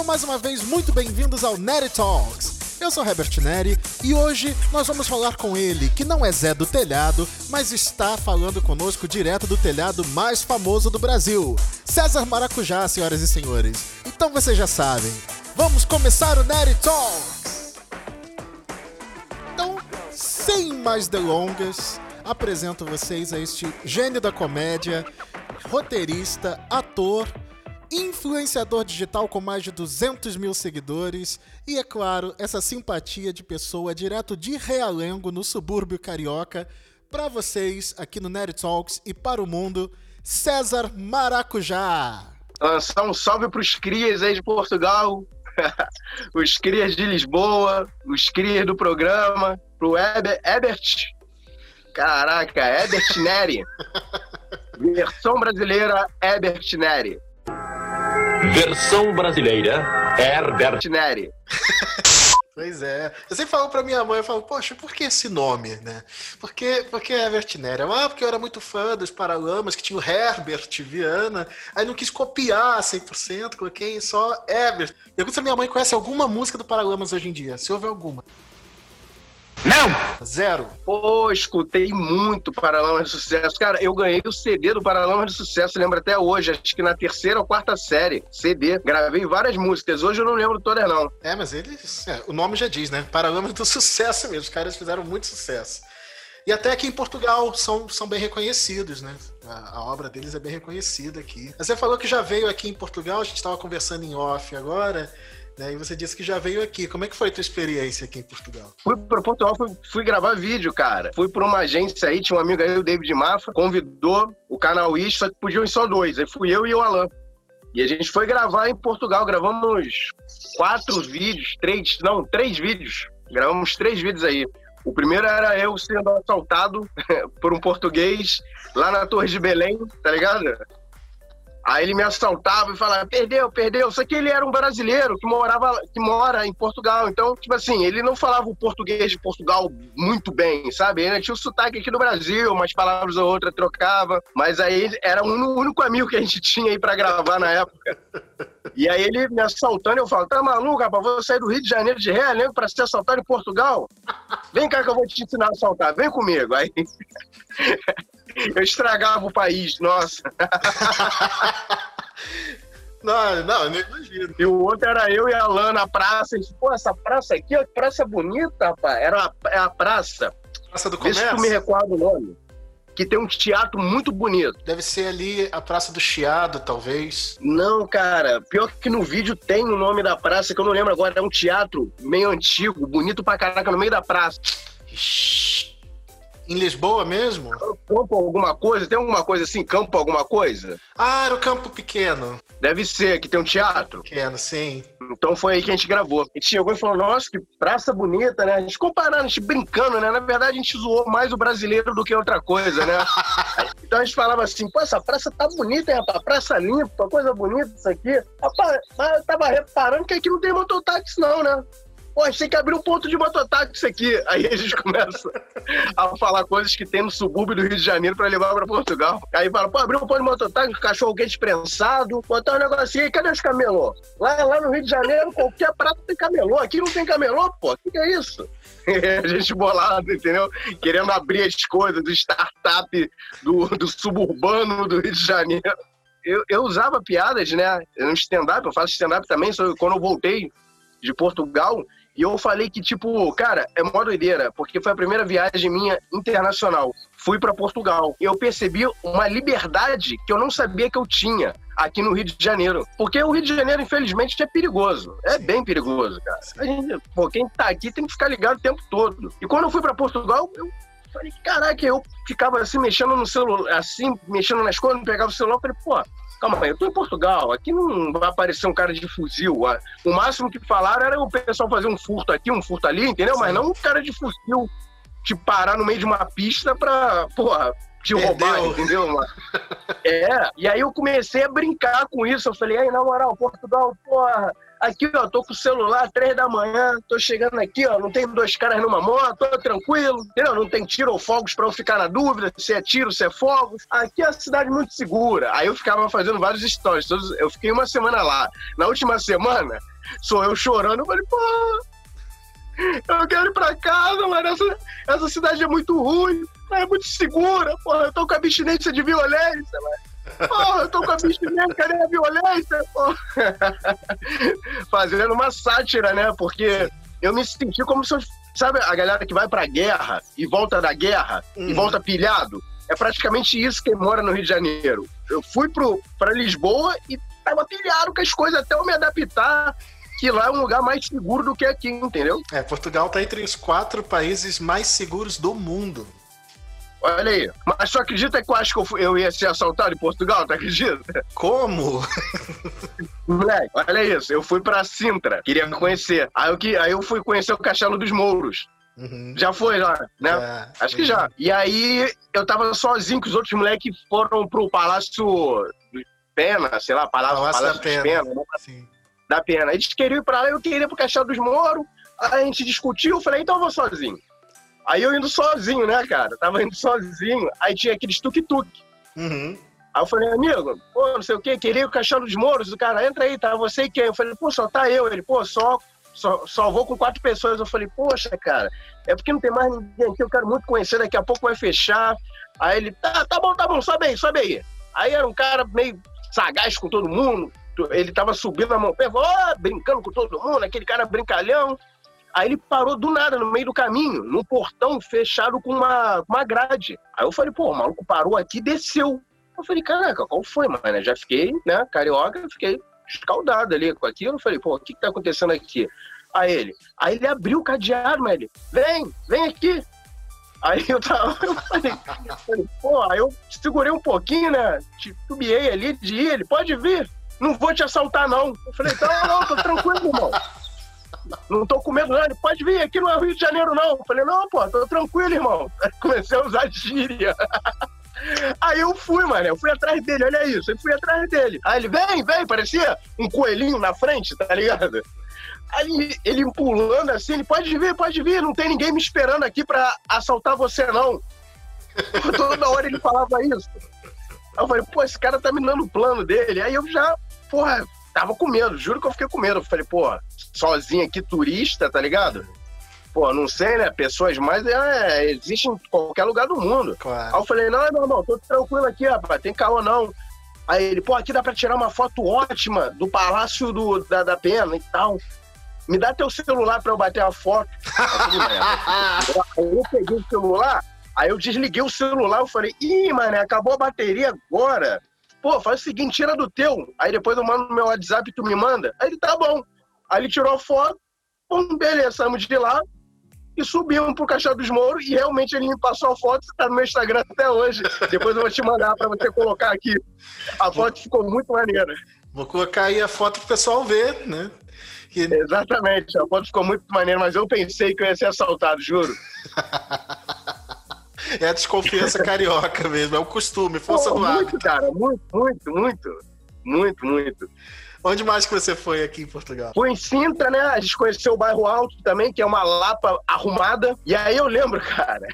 Sejam mais uma vez muito bem-vindos ao Neri Talks. Eu sou Herbert Neri e hoje nós vamos falar com ele, que não é Zé do Telhado, mas está falando conosco direto do telhado mais famoso do Brasil, César Maracujá, senhoras e senhores. Então vocês já sabem, vamos começar o Neri Talks! Então, sem mais delongas, apresento vocês a este gênio da comédia, roteirista, ator influenciador digital com mais de 200 mil seguidores e, é claro, essa simpatia de pessoa direto de Realengo, no subúrbio carioca, para vocês aqui no Nerd Talks e para o mundo, César Maracujá. Lançar um salve para os crias aí de Portugal, os crias de Lisboa, os crias do programa, pro Eber, Ebert, caraca, Ebert Neri, versão brasileira Ebert Neri. Versão brasileira, Herbert Neri. Pois é. Eu sempre falo pra minha mãe, eu falo, poxa, por que esse nome, né? Por que, por que Herbert Neri? Ah, porque eu era muito fã dos Paralamas, que tinha o Herbert Viana, aí não quis copiar 100%, coloquei só Herbert. Eu pergunto se a minha mãe conhece alguma música do Paralamas hoje em dia, se houve alguma. Não! Zero. Pô, escutei muito Paralamas de Sucesso. Cara, eu ganhei o CD do Paralamas de Sucesso, lembro até hoje, acho que na terceira ou quarta série. CD. Gravei várias músicas. Hoje eu não lembro todas, não. É, mas eles. É, o nome já diz, né? Paralamas do Sucesso mesmo. Os caras fizeram muito sucesso. E até aqui em Portugal são, são bem reconhecidos, né? A, a, obra deles é bem reconhecida aqui. Você falou que já veio aqui em Portugal, a gente estava conversando em off agora. Né? E você disse que já veio aqui. Como é que foi a tua experiência aqui em Portugal? Fui para Portugal, fui, fui, gravar vídeo, cara. Fui para uma agência aí, tinha um amigo aí, o David Mafra, convidou o canal Is, só que podiam ir só dois. Aí fui eu e o Alan. E a gente foi gravar em Portugal, gravamos quatro vídeos, três, não, três vídeos. Gravamos três vídeos aí. O primeiro era eu sendo assaltado por um português lá na Torre de Belém, tá ligado? Aí ele me assaltava e falava, perdeu, perdeu. Só que ele era um brasileiro que morava, que mora em Portugal. Então, tipo assim, ele não falava o português de Portugal muito bem, sabe? Ele tinha o sotaque aqui do Brasil, umas palavras ou outra trocava. Mas aí era o único amigo que a gente tinha aí pra gravar na época. E aí ele me assaltando, eu falo, tá maluco, rapaz? Vou sair do Rio de Janeiro de Realengo pra ser assaltado em Portugal? Vem cá que eu vou te ensinar a assaltar, vem comigo. Aí eu estragava o país, nossa. Não, não, eu não imagino. E o outro era eu e a Lana na praça. E, Pô, essa praça aqui, que praça bonita, rapaz. Era a, é a praça. Praça do Comércio? Se tu me recorda o nome. Que tem um teatro muito bonito. Deve ser ali a Praça do Chiado, talvez. Não, cara. Pior que no vídeo tem o nome da praça, que eu não lembro agora. É um teatro meio antigo, bonito pra caraca, no meio da praça. Ixi. Em Lisboa mesmo? Campo alguma coisa? Tem alguma coisa assim? Campo alguma coisa? Ah, era o Campo Pequeno. Deve ser, que tem um teatro. Pequeno, sim. Então foi aí que a gente gravou. A gente chegou e falou, nossa, que praça bonita, né? A gente comparando, a gente brincando, né? Na verdade, a gente zoou mais o brasileiro do que outra coisa, né? então a gente falava assim, pô, essa praça tá bonita, hein, rapaz? Praça limpa, coisa bonita isso aqui. Rapaz, eu tava reparando que aqui não tem mototáxi não, né? Pô, a gente tem que abrir um ponto de mototáxi aqui. Aí a gente começa a falar coisas que tem no subúrbio do Rio de Janeiro para levar para Portugal. Aí fala, pô, abrir um ponto de mototáxi, cachorro quente prensado, botar um negocinho aí, cadê os camelô? Lá, lá no Rio de Janeiro, qualquer prato tem camelô. Aqui não tem camelô, pô. O que, que é isso? a gente bolado, entendeu? Querendo abrir as coisas do startup do, do suburbano do Rio de Janeiro. Eu, eu usava piadas, né? No stand-up, eu faço stand-up também, quando eu voltei de Portugal, e eu falei que, tipo, cara, é mó doideira, porque foi a primeira viagem minha internacional. Fui para Portugal. E eu percebi uma liberdade que eu não sabia que eu tinha aqui no Rio de Janeiro. Porque o Rio de Janeiro, infelizmente, é perigoso. É Sim. bem perigoso, cara. A gente, pô, quem tá aqui tem que ficar ligado o tempo todo. E quando eu fui para Portugal, eu falei, caraca, eu ficava assim, mexendo no celular, assim, mexendo nas coisas, pegava o celular, falei, pô, Calma aí, eu tô em Portugal, aqui não vai aparecer um cara de fuzil. O máximo que falaram era o pessoal fazer um furto aqui, um furto ali, entendeu? Mas não um cara de fuzil te parar no meio de uma pista pra, porra, te Perdeu. roubar, entendeu? é, e aí eu comecei a brincar com isso. Eu falei, aí, na moral, Portugal, porra Aqui, ó, tô com o celular, três da manhã, tô chegando aqui, ó, não tem dois caras numa moto, tô tranquilo, entendeu? Não tem tiro ou fogos pra eu ficar na dúvida se é tiro, se é fogos. Aqui é uma cidade muito segura. Aí eu ficava fazendo vários stories, eu fiquei uma semana lá. Na última semana, sou eu chorando. Eu falei, pô, eu quero ir pra casa, mano. Essa, essa cidade é muito ruim, é muito segura. Porra, eu tô com abstinência de violência, mano. Porra, eu tô com a abstinência, cadê a violência? Porra. Fazendo uma sátira, né? Porque eu me senti como se eu. Sabe a galera que vai pra guerra e volta da guerra Uhum. e volta pilhado? É praticamente isso quem mora no Rio de Janeiro. Eu fui pro, pra Lisboa e tava pilhado com as coisas até eu me adaptar, que lá é um lugar mais seguro do que aqui, entendeu? É, Portugal tá entre os quatro países mais seguros do mundo. Olha aí. Mas tu acredita que eu acho que eu, fui- eu ia ser assaltado em Portugal? Tu acredita? Como? Moleque, olha isso. Eu fui pra Sintra, queria conhecer. Aí eu, que- aí eu fui conhecer o Castelo dos Mouros. Uhum. Já foi lá, né? Já, Acho que já. E aí eu tava sozinho, que os outros moleques foram pro Palácio Pena, sei lá, Palácio, Palácio da Palácio dos Pena. Pena, né? Sim. da Pena. Eles queriam ir pra lá, eu queria ir pro Castelo dos Mouros. Aí a gente discutiu, eu falei, então eu vou sozinho. Aí eu indo sozinho, né, cara? Tava indo sozinho. Aí tinha aqueles tuk-tuk. Uhum. Aí eu falei, amigo, pô, não sei o quê, queria pro Castelo dos Mouros. O cara, entra aí, tá você e quem? Eu falei, pô, só tá eu. Ele, pô, só, só, só vou com quatro pessoas. Eu falei, poxa, cara, é porque não tem mais ninguém aqui, eu quero muito conhecer, daqui a pouco vai fechar. Aí ele, tá, tá bom, tá bom, sobe aí, sobe aí. Aí era um cara meio sagaz com todo mundo, ele tava subindo a mão, ó, brincando com todo mundo, aquele cara brincalhão. Aí ele parou do nada, no meio do caminho, num portão fechado com uma, uma grade. Aí eu falei, pô, o maluco parou aqui e desceu. Eu falei, caraca, qual foi, mano? Já fiquei, né, carioca, fiquei escaldado ali com aquilo. Eu falei, pô, o que que tá acontecendo aqui? Aí ele, aí ele abriu o cadeado, mas ele, vem, vem aqui. Aí eu tava, eu falei, falei, pô, aí eu segurei um pouquinho, né? Titubeei ali de ir, ele, pode vir, não vou te assaltar, não. Eu falei, não, não, tô tranquilo, irmão. Não tô com medo, não. Ele pode vir, aqui não é Rio de Janeiro, não. Eu falei, não, pô, tô tranquilo, irmão. Aí comecei a usar gíria. Aí eu fui, mano, eu fui atrás dele, olha isso, eu fui atrás dele. Aí ele, vem, vem, parecia um coelhinho na frente, tá ligado? Aí ele pulando assim, ele pode vir, pode vir, não tem ninguém me esperando aqui pra assaltar você, não. Toda hora ele falava isso. Aí eu falei, pô, esse cara tá me dando o plano dele. Aí eu já, porra, tava com medo, juro que eu fiquei com medo. Eu falei, pô, sozinho aqui, turista, tá ligado? Pô, não sei, né? Pessoas mais é, existem em qualquer lugar do mundo. Aí Claro. eu falei, não, meu irmão, tô tranquilo aqui, rapaz, tem caô não. Aí ele, pô, aqui dá pra tirar uma foto ótima do Palácio do, da, da Pena e tal. Me dá teu celular pra eu bater a foto. Aí eu peguei o celular, aí eu desliguei o celular, eu falei, ih, mano, acabou a bateria agora. Pô, faz o seguinte, tira do teu. Aí depois eu mando no meu WhatsApp e tu me manda. Aí ele, tá bom. Aí ele tirou a foto, pum, beleza, saímos de lá e subimos pro Caixa dos Mouros e realmente ele me passou a foto, tá no meu Instagram até hoje. Depois eu vou te mandar pra você colocar aqui. A foto ficou muito maneira. Vou colocar aí a foto pro pessoal ver, né? Que- Exatamente, a foto ficou muito maneira, mas eu pensei que eu ia ser assaltado, juro. É a desconfiança carioca mesmo, é o costume, força Pô, do muito, hábito. cara, muito, muito, muito. Muito, muito. Onde mais que você foi aqui em Portugal? Fui em Sintra, né? A gente conheceu o bairro Alto também, que é uma lapa arrumada. E aí eu lembro, cara.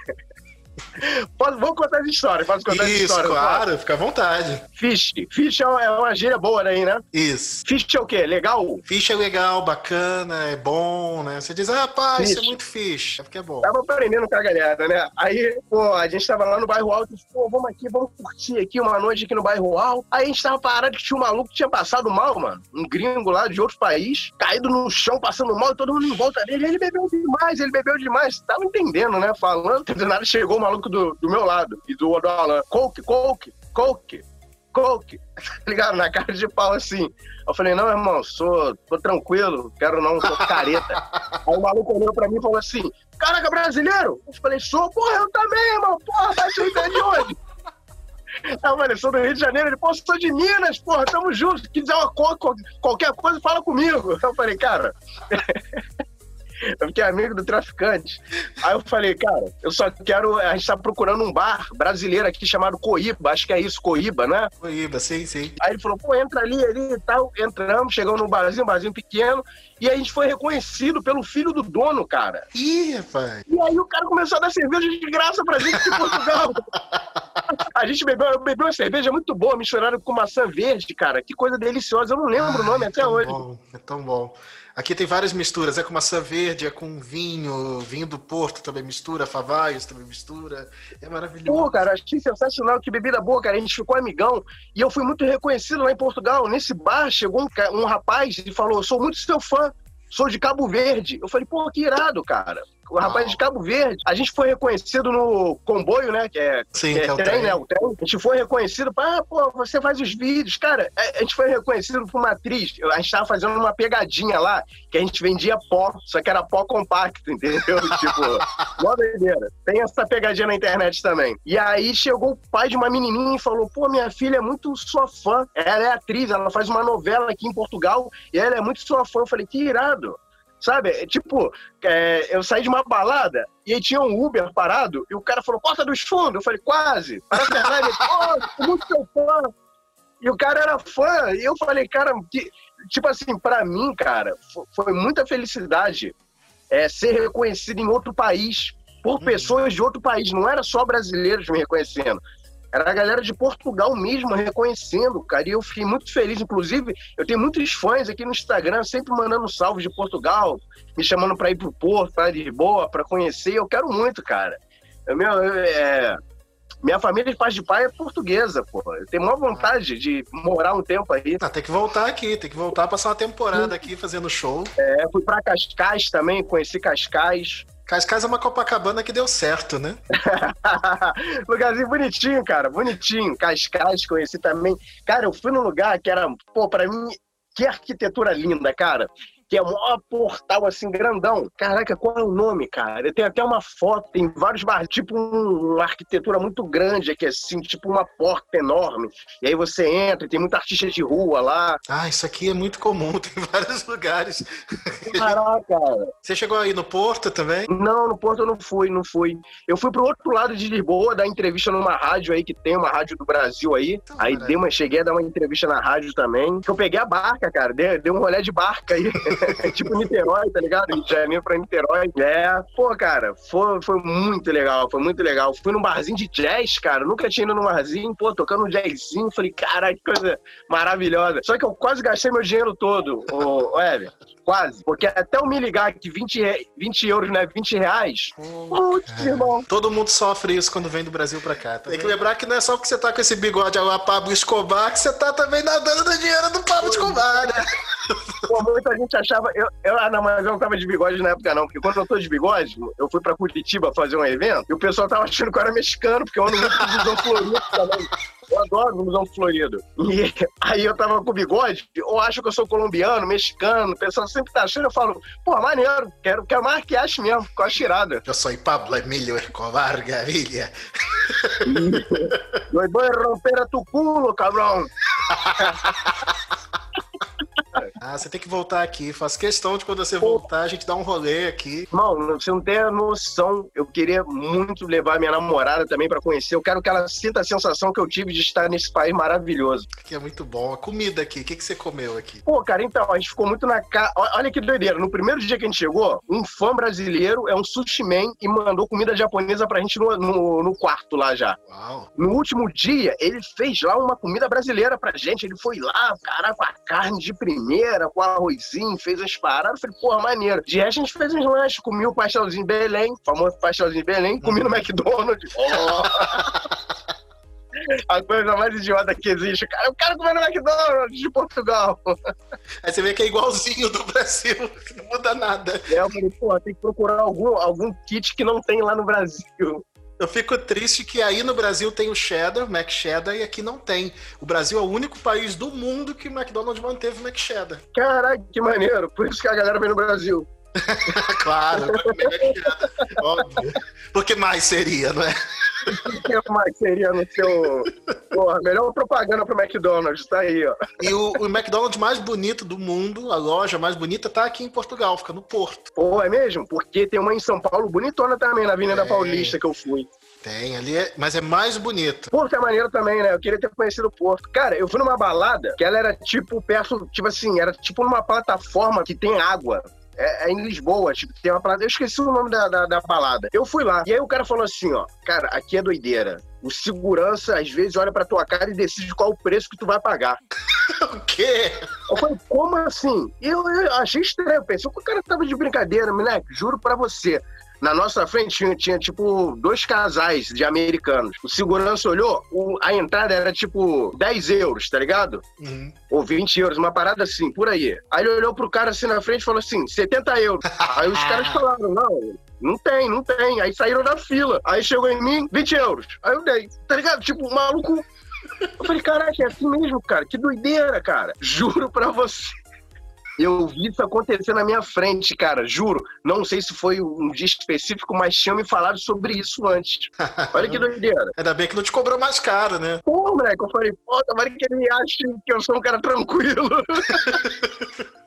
Posso, vou contar essa história, posso contar Isso, história? claro, fica à vontade. Fish. Fish é uma, é uma gíria boa aí, né? Isso. Fish é o quê? Legal? Ficha é legal, bacana, é bom, né? Você diz, ah, pá, isso é muito ficha, é porque é bom. Tava aprendendo com a galera, né? Aí, pô, a gente tava lá no bairro alto, e, pô, vamos aqui, vamos curtir aqui uma noite aqui no bairro alto. Aí a gente tava parado que tinha um maluco que tinha passado mal, mano. Um gringo lá de outro país, caído no chão, passando mal, e todo mundo em volta dele. Ele bebeu demais, ele bebeu demais. Tava entendendo, né? Falando, do nada chegou o maluco do, do meu lado e do, do Alan. Coke, coke, coke. Coke, tá ligado? Na cara de pau assim. Eu falei, não, irmão, sou, tô tranquilo, quero não, tô careta. Aí o maluco olhou pra mim e falou assim: Caraca, brasileiro? Eu falei, sou, porra, eu também, irmão, porra, tá de onde? Aí eu falei, sou do Rio de Janeiro, ele, pô, sou de Minas, porra, tamo juntos, se quiser uma co co- qualquer coisa, fala comigo. Eu falei, cara. Eu fiquei amigo do traficante. Aí eu falei, cara, eu só quero. A gente tá procurando um bar brasileiro aqui chamado Coíba, acho que é isso, Coíba, né? Coíba, sim, sim. Aí ele falou, pô, entra ali, ali e tal. Entramos, chegamos num barzinho, um barzinho pequeno. E a gente foi reconhecido pelo filho do dono, cara. Ih, rapaz. E aí o cara começou a dar cerveja de graça pra gente em Portugal. A gente bebeu, bebeu uma cerveja muito boa, misturada com maçã verde, cara. Que coisa deliciosa. Eu não lembro o nome é até hoje. Bom, é tão bom. Aqui tem várias misturas, é com maçã verde, é com vinho, vinho do Porto também mistura, favaios também mistura. É maravilhoso. Pô, cara, achei sensacional, que bebida boa, cara. A gente ficou amigão e eu fui muito reconhecido lá em Portugal. Nesse bar chegou um, um rapaz e falou: sou muito seu fã, sou de Cabo Verde. Eu falei, pô, que irado, cara. O rapaz de Cabo Verde. A gente foi reconhecido no comboio, né? Que é Sim, é, que é o trem, trem. né? O trem. A gente foi reconhecido, ah, pô, você faz os vídeos. Cara, a a gente foi reconhecido por uma atriz. A gente tava fazendo uma pegadinha lá, que a gente vendia pó, só que era pó compacto, entendeu? tipo, mó doideira. Tem essa pegadinha na internet também. E aí chegou o pai de uma menininha e falou, pô, minha filha é muito sua fã. Ela é atriz, ela faz uma novela aqui em Portugal e ela é muito sua fã. Eu falei, que irado. Sabe, é tipo, é, eu saí de uma balada e aí tinha um Uber parado e o cara falou, porta dos fundos. Eu falei, quase. Para a verdade, sou muito seu fã. E o cara era fã. E eu falei, cara, que, tipo assim, pra mim, cara, fo- foi muita felicidade é, ser reconhecido em outro país por pessoas de outro país. Não era só brasileiros me reconhecendo. Era a galera de Portugal mesmo reconhecendo, cara. E eu fiquei muito feliz. Inclusive, eu tenho muitos fãs aqui no Instagram, sempre mandando salve de Portugal, me chamando pra ir pro Porto, pra Lisboa, pra conhecer. Eu quero muito, cara. Eu, meu, eu, é, minha família de pai de pai é portuguesa, pô. Eu tenho maior vontade de morar um tempo aí. Ah, tem que voltar aqui, tem que voltar, passar uma temporada aqui fazendo show. É, fui pra Cascais também, conheci Cascais. Cascais é uma Copacabana que deu certo, né? Lugarzinho bonitinho, cara, bonitinho. Cascais, conheci também. Cara, eu fui num lugar que era, pô, pra mim, que arquitetura linda, cara. Que é um maior portal assim, grandão. Caraca, qual é o nome, cara? Tem até uma foto, tem vários bares, tipo um- uma arquitetura muito grande aqui, assim, tipo uma porta enorme. E aí você entra, e tem muita artista de rua lá. Ah, isso aqui é muito comum, tem vários lugares. Caraca, cara. Você chegou aí no Porto também? Não, no Porto eu não fui, não fui. Eu fui pro outro lado de Lisboa, dar entrevista numa rádio aí, que tem uma rádio do Brasil aí. Então, Aí dei uma, cheguei a dar uma entrevista na rádio também. Que eu peguei a barca, cara. Dei, dei um rolê de barca aí. tipo Niterói, tá ligado? Rio de Janeiro pra Niterói. É, pô, cara, foi, foi muito legal, foi muito legal. Fui num barzinho de jazz, cara. Nunca tinha ido num barzinho, pô, tocando um jazzinho. Falei, caralho, que coisa maravilhosa. Só que eu quase gastei meu dinheiro todo, ô, ô Ever. Quase. Porque até eu me ligar que 20, re- 20 euros não é 20 reais. Putz, irmão. Todo mundo sofre isso quando vem do Brasil pra cá. Tem que lembrar que não é só porque você tá com esse bigode a Pablo Escobar que você tá também nadando no dinheiro do Pablo Escobar, né? Pô, muita gente achava. Eu, eu, ah, não, mas eu não tava de bigode na época, não. Porque quando eu tô de bigode, eu fui pra Curitiba fazer um evento e o pessoal tava achando que eu era mexicano, porque eu ando muito com visão florido também. Eu adoro visão florido. E aí eu tava com bigode, eu acho que eu sou colombiano, mexicano, o pessoal sempre tá achando, eu falo, pô, maneiro, quero, quero mais que ache mesmo, com a tirada. Eu sou Pablo Emílio Escobar Gaviria. Eu vou romper a tu culo, cabrão. Ah, você tem que voltar aqui. Faço questão de quando você voltar, a gente dá um rolê aqui. Mano, você não tem a noção. Eu queria muito levar minha namorada também pra conhecer. Eu quero que ela sinta a sensação que eu tive de estar nesse país maravilhoso. Que é muito bom. A comida aqui, o que, que você comeu aqui? Pô, cara, então, a gente ficou muito na cara. Olha que doideira. No primeiro dia que a gente chegou, um fã brasileiro é um sushi man e mandou comida japonesa pra gente no, no, no quarto lá já. Uau. No último dia, ele fez lá uma comida brasileira pra gente. Ele foi lá, cara, com a carne de primeira, com arrozinho, fez as paradas. Eu falei, porra, maneiro. De resto, a gente fez uns lanches, comi o pastelzinho Belém, famoso pastelzinho Belém, comi no McDonald's. Oh. A coisa mais idiota que existe. Cara, quero comer no McDonald's de Portugal. Aí você vê que é igualzinho do Brasil, não muda nada. Aí eu falei, pô, tem que procurar algum, algum kit que não tem lá no Brasil. Eu fico triste que aí no Brasil tem o cheddar, Mac Cheddar, e aqui não tem. O Brasil é o único país do mundo que o McDonald's manteve o Mac Cheddar. Caralho, que maneiro. Por isso que a galera vem no Brasil. claro, óbvio. Porque mais seria, não é? O que mais seria no seu. Porra, melhor propaganda pro McDonald's, tá aí, ó. E o, o McDonald's mais bonito do mundo, a loja mais bonita, tá aqui em Portugal, fica no Porto. Pô, é mesmo? Porque tem uma em São Paulo bonitona também, na Avenida É. Paulista que eu fui. Tem, ali é, mas é mais bonito. Porto é maneiro também, né? Eu queria ter conhecido o Porto. Cara, eu fui numa balada que ela era tipo perto, tipo assim, era tipo numa plataforma que tem água. É, é em Lisboa, tipo, tem uma parada. Eu esqueci o nome da, da, da balada. Eu fui lá. E aí o cara falou assim: ó, cara, aqui é doideira. O segurança, às vezes, olha pra tua cara e decide qual o preço que tu vai pagar. o quê? Eu falei, como assim? Eu, eu achei estranho. Eu pensei, o cara tava de brincadeira, moleque. Juro pra você. Na nossa frente tinha, tinha, tipo dois casais de americanos. O segurança olhou, o- a entrada era tipo 10 euros, tá ligado? Uhum. Ou 20 euros, uma parada assim, por aí. Aí ele olhou pro cara assim na frente e falou assim: 70 euros. Aí os caras falaram: não, não tem, não tem. Aí saíram da fila. Aí chegou em mim, 20 euros. Aí eu dei, tá ligado? Tipo, o maluco. Eu falei: caraca, é assim mesmo, cara. Que doideira, cara. Juro pra você. Eu vi isso acontecer na minha frente, cara. Juro. Não sei se foi um dia específico, mas tinham me falado sobre isso antes. Olha que doideira. Ainda bem que não te cobrou mais caro, né? Pô, moleque, eu falei, pô, tomara que ele ache que eu sou um cara tranquilo.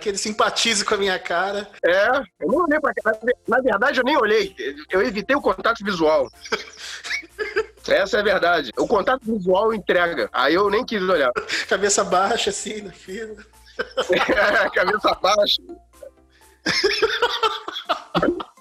Que ele simpatize com a minha cara. É, eu nem olhei pra cá. Na verdade, eu nem olhei. Eu evitei o contato visual. Essa é a verdade. O contato visual entrega. Aí eu nem quis olhar. Cabeça baixa, assim, na fila. Cabeça baixa.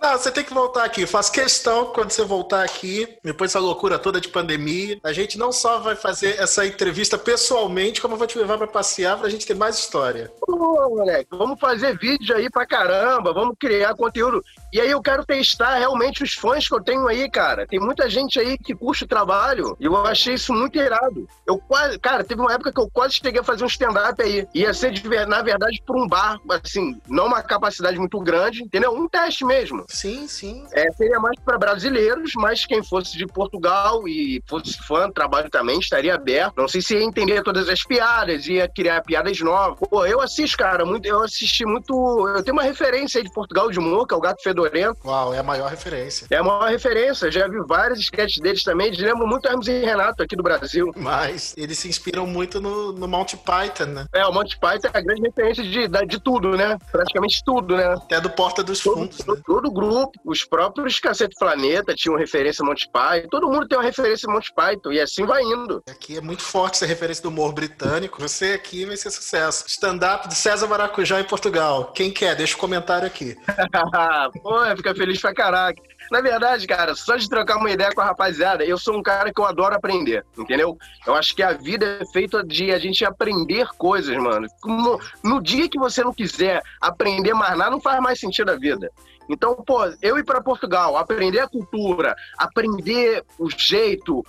Não, você tem que voltar aqui. Eu faço questão que quando você voltar aqui, depois dessa loucura toda de pandemia, a gente não só vai fazer essa entrevista pessoalmente, como eu vou te levar pra passear pra gente ter mais história. Pô, moleque, vamos fazer vídeo aí pra caramba, vamos criar conteúdo. E aí eu quero testar realmente os fãs que eu tenho aí, cara. Tem muita gente aí que curte o trabalho e eu achei isso muito irado. Eu quase, cara, teve uma época que eu quase cheguei a fazer um stand-up aí. Ia ser, de na verdade, por um bar, assim, não uma capacidade muito grande, entendeu? Um teste mesmo. Sim, sim. É, seria mais para brasileiros, mas quem fosse de Portugal e fosse fã do trabalho também estaria aberto. Não sei se ia entender todas as piadas, ia criar piadas novas. Pô, eu assisto, cara, muito, eu assisti muito. Eu tenho uma referência aí de Portugal de humor, que é o Gato Fedorento. Uau, é a maior referência. É a maior referência. Já vi vários sketches deles também. Eles lembram muito Hermes e Renato aqui do Brasil. Mas eles se inspiram muito no, no Monty Python, né? É, o Monty Python é a grande referência de, de tudo, né? Praticamente tudo, né? Até do Porta dos Todo, Fundos, né? todo, todo grupo, os próprios Cacete Planeta tinham referência a Monty Python, todo mundo tem uma referência a Monty Python, e assim vai indo. Aqui é muito forte essa referência do humor britânico. Você aqui vai ser sucesso. Stand-up de César Maracujá em Portugal. Quem quer? Deixa o comentário aqui. Pô, fica feliz pra caraca. Na verdade, cara, só de trocar uma ideia com a rapaziada, eu sou um cara que eu adoro aprender, entendeu? Eu acho que a vida é feita de a gente aprender coisas, mano. No, no dia que você não quiser aprender mais nada, não faz mais sentido a vida. Então, pô, eu ir pra Portugal, aprender a cultura, aprender o jeito,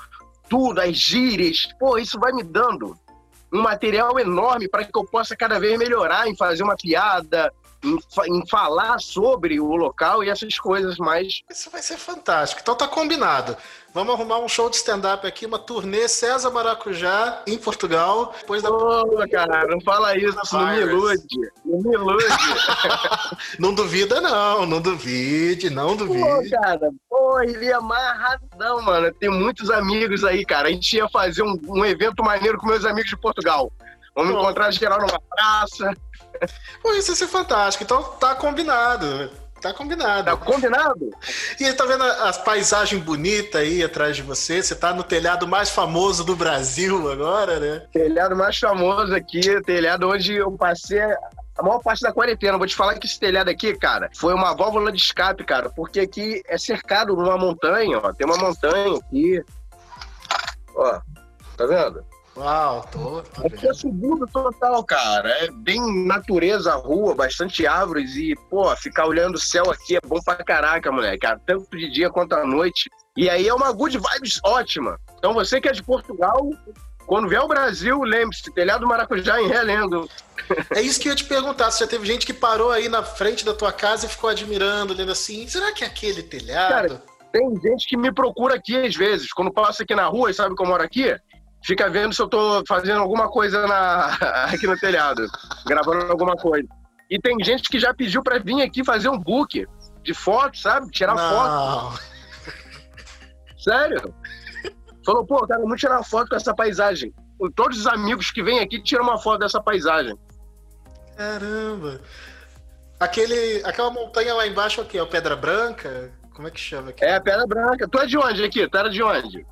tudo, as gírias, pô, isso vai me dando um material enorme para que eu possa cada vez melhorar em fazer uma piada, em, em falar sobre o local e essas coisas mais. Isso vai ser fantástico. Então tá combinado. Vamos arrumar um show de stand-up aqui, uma turnê César Maracujá em Portugal. Depois da... Ô, cara, não fala isso, não me ilude. Não me ilude. Não duvida, não. Não duvide, não Pô, duvide. cara, pô, ele ia amarradão, mano. Tem muitos amigos aí, cara. A gente ia fazer um, um evento maneiro com meus amigos de Portugal. Vamos encontrar geral numa praça. Pô, isso ia ser fantástico. Então tá combinado. Tá combinado. Tá combinado? E tá vendo as paisagens bonitas aí atrás de você? Você tá no telhado mais famoso do Brasil agora, né? Telhado mais famoso aqui, telhado onde eu passei a maior parte da quarentena. Vou te falar que esse telhado aqui, cara, foi uma válvula de escape, cara, porque aqui é cercado numa montanha, ó. Tem uma montanha aqui. Ó, tá vendo? Uau, tô, tô Aqui é subúrbio total, cara. É bem natureza, rua, bastante árvores e, pô, ficar olhando o céu aqui é bom pra caraca, moleque. cara. Tanto de dia quanto à noite. E aí é uma good vibes ótima. Então você que é de Portugal, quando vier ao Brasil, lembre-se, telhado do Maracujá em Relendo. É isso que eu ia te perguntar. Se já teve gente que parou aí na frente da tua casa e ficou admirando, olhando assim, será que é aquele telhado? Tem gente que me procura aqui às vezes, quando passa aqui na rua e sabe que eu moro aqui, fica vendo se eu tô fazendo alguma coisa na... aqui no telhado, gravando alguma coisa. E tem gente que já pediu pra vir aqui fazer um book de foto, sabe? Tirar foto. não. Sério? Falou, pô, cara, vamos tirar foto com essa paisagem. Todos os amigos que vêm aqui tiram uma foto dessa paisagem. Caramba. Aquele, aquela montanha lá embaixo é o quê? É o Pedra Branca? Como é que chama aqui? É, Pedra Branca. Tu é de onde aqui? Tu era de onde?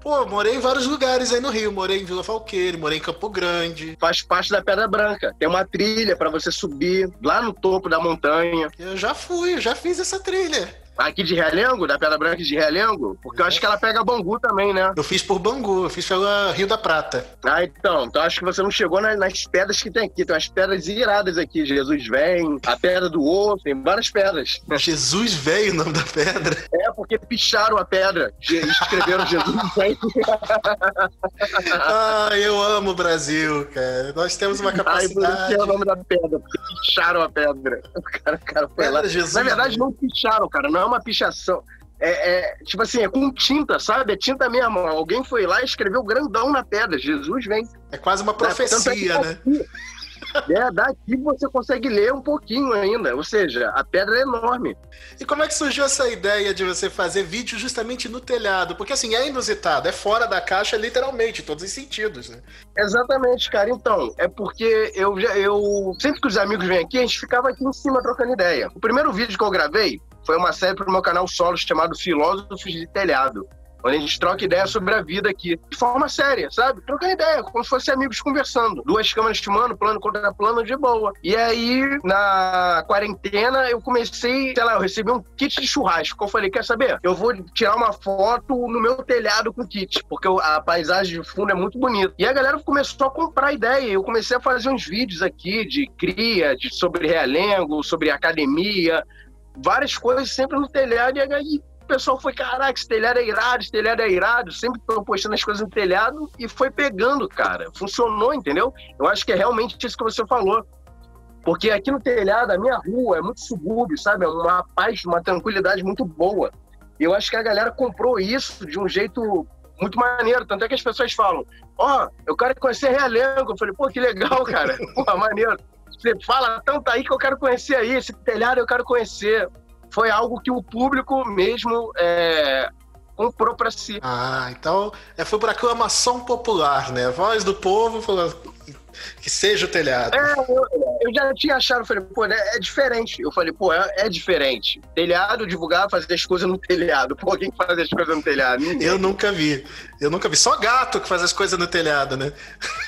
Pô, morei em vários lugares aí no Rio. Morei em Vila Falqueire, morei em Campo Grande. Faz parte da Pedra Branca. Tem uma trilha para você subir lá no topo da montanha. Eu já fui, eu já fiz essa trilha. Aqui de Realengo, da Pedra Branca de Realengo? Porque eu acho que ela pega Bangu também, né? Eu fiz por Bangu, eu fiz pela Rio da Prata. Ah, então. Então acho que você não chegou nas, nas pedras que tem aqui. Tem umas pedras iradas aqui. Jesus vem, a Pedra do Osso, tem várias pedras. Jesus veio o nome da pedra. É, porque picharam a pedra. Escreveram Jesus vem. Ah, eu amo o Brasil, cara. Nós temos uma Ai, por isso capacidade. que é o nome da pedra, porque picharam a pedra. O cara, o cara foi lá. Pedra Jesus. Na verdade, não picharam, cara, não é uma pichação. É, é, tipo assim, é com tinta, sabe? É tinta mesmo. Alguém foi lá e escreveu grandão na pedra. Jesus vem. É quase uma é profecia, né? daqui- É, daqui você consegue ler um pouquinho ainda. Ou seja, a pedra é enorme. E como é que surgiu essa ideia de você fazer vídeo justamente no telhado? Porque assim, é inusitado, é fora da caixa literalmente, em todos os sentidos, né? Exatamente, cara. Então, é porque eu, eu sempre que os amigos vêm aqui, a gente ficava aqui em cima trocando ideia. O primeiro vídeo que eu gravei foi uma série pro meu canal solo chamado Filósofos de Telhado. Onde a gente troca ideia sobre a vida aqui, de forma séria, sabe? Trocando ideia, como se fossem amigos conversando. Duas câmeras filmando, plano contra plano, de boa. E aí, na quarentena, eu comecei, sei lá, eu recebi um kit de churrasco. Eu falei, quer saber? Eu vou tirar uma foto no meu telhado com kit, porque a paisagem de fundo é muito bonita. E a galera começou a comprar ideia. Eu comecei a fazer uns vídeos aqui de cria, de, sobre realengo, sobre academia, várias coisas sempre no telhado. E aí pessoal foi, caraca, esse telhado é irado, esse telhado é irado. Sempre tô postando as coisas no telhado e foi pegando, cara. Funcionou, entendeu? Eu acho que é realmente isso que você falou. Porque aqui no telhado, a minha rua é muito subúrbio, sabe? É uma paz, uma tranquilidade muito boa. E eu acho que a galera comprou isso de um jeito muito maneiro. Tanto é que as pessoas falam: Ó, eu quero conhecer Realengo. Eu falei: pô, que legal, cara. Pô, maneiro. Você fala tanto aí que eu quero conhecer aí. Esse telhado eu quero conhecer. Foi algo que o público mesmo é, comprou para si. Ah, então é, foi por aclamação popular, né? Voz do povo falou que seja o telhado. É, eu, já tinha achado, falei, pô, é, é diferente. Eu falei, pô, é, é diferente. Telhado, divulgar, fazer as coisas no telhado. Pô, quem faz as coisas no telhado? Ninguém. Eu nunca vi. Eu nunca vi. Só gato que faz as coisas no telhado, né?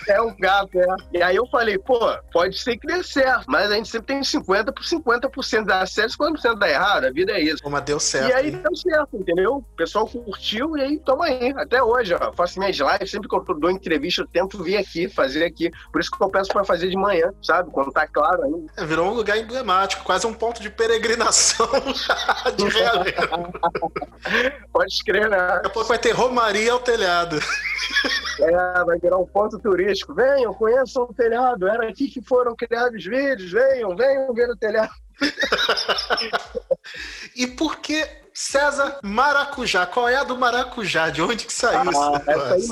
É um gato, é. E aí eu falei, pô, pode ser que dê certo, mas a gente sempre tem 50 por 50% dá certo, 50% dá errado, a vida é isso. Mas deu certo. E aí hein? deu certo, entendeu? O pessoal curtiu e aí toma aí. Até hoje, ó. Faço minhas lives, sempre que eu dou entrevista, eu tento vir aqui, fazer aqui. Por isso que eu peço pra fazer de manhã, sabe? Quando tá claro ainda. É, virou um lugar emblemático, quase um ponto de peregrinação de realengo. Pode escrever, né? Daqui a pouco vai ter Romaria ao telhado. É, vai virar um ponto turístico. Venham, conheçam o telhado. Era aqui que foram criados vídeos. Venham, venham ver o telhado. E por que César Maracujá? Qual é a do Maracujá? De onde que saiu Ah, essa aí,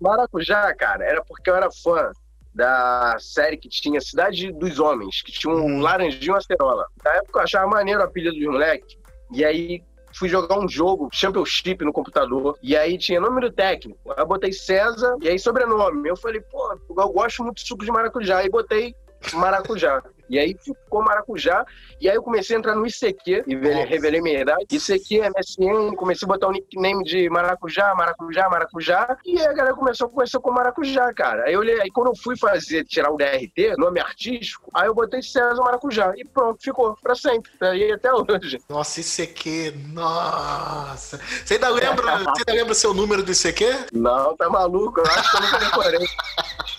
Maracujá, cara, era porque eu era fã da série que tinha Cidade dos Homens, que tinha um Hum. laranjinho e uma acerola. Na época eu achava maneiro o apelido dos moleques. E aí fui jogar um jogo, Championship, no computador. E aí tinha nome do técnico. Aí eu botei César e aí sobrenome. Eu falei, pô, eu gosto muito de suco de maracujá. Aí botei maracujá. E aí ficou maracujá. E aí eu comecei a entrar no ICQ, e revelei minha idade. ICQ, MSN, comecei a botar o nickname de maracujá, maracujá, maracujá. E aí a galera começou a conhecer com maracujá, cara. Aí, eu, olhei- aí quando eu fui fazer, tirar o DRT, nome artístico, aí eu botei César Maracujá. E pronto, ficou pra sempre. Aí até hoje. Nossa, ICQ, nossa. Você ainda lembra, você ainda lembra seu número do ICQ? Não, tá maluco? Eu acho que eu nunca decorei.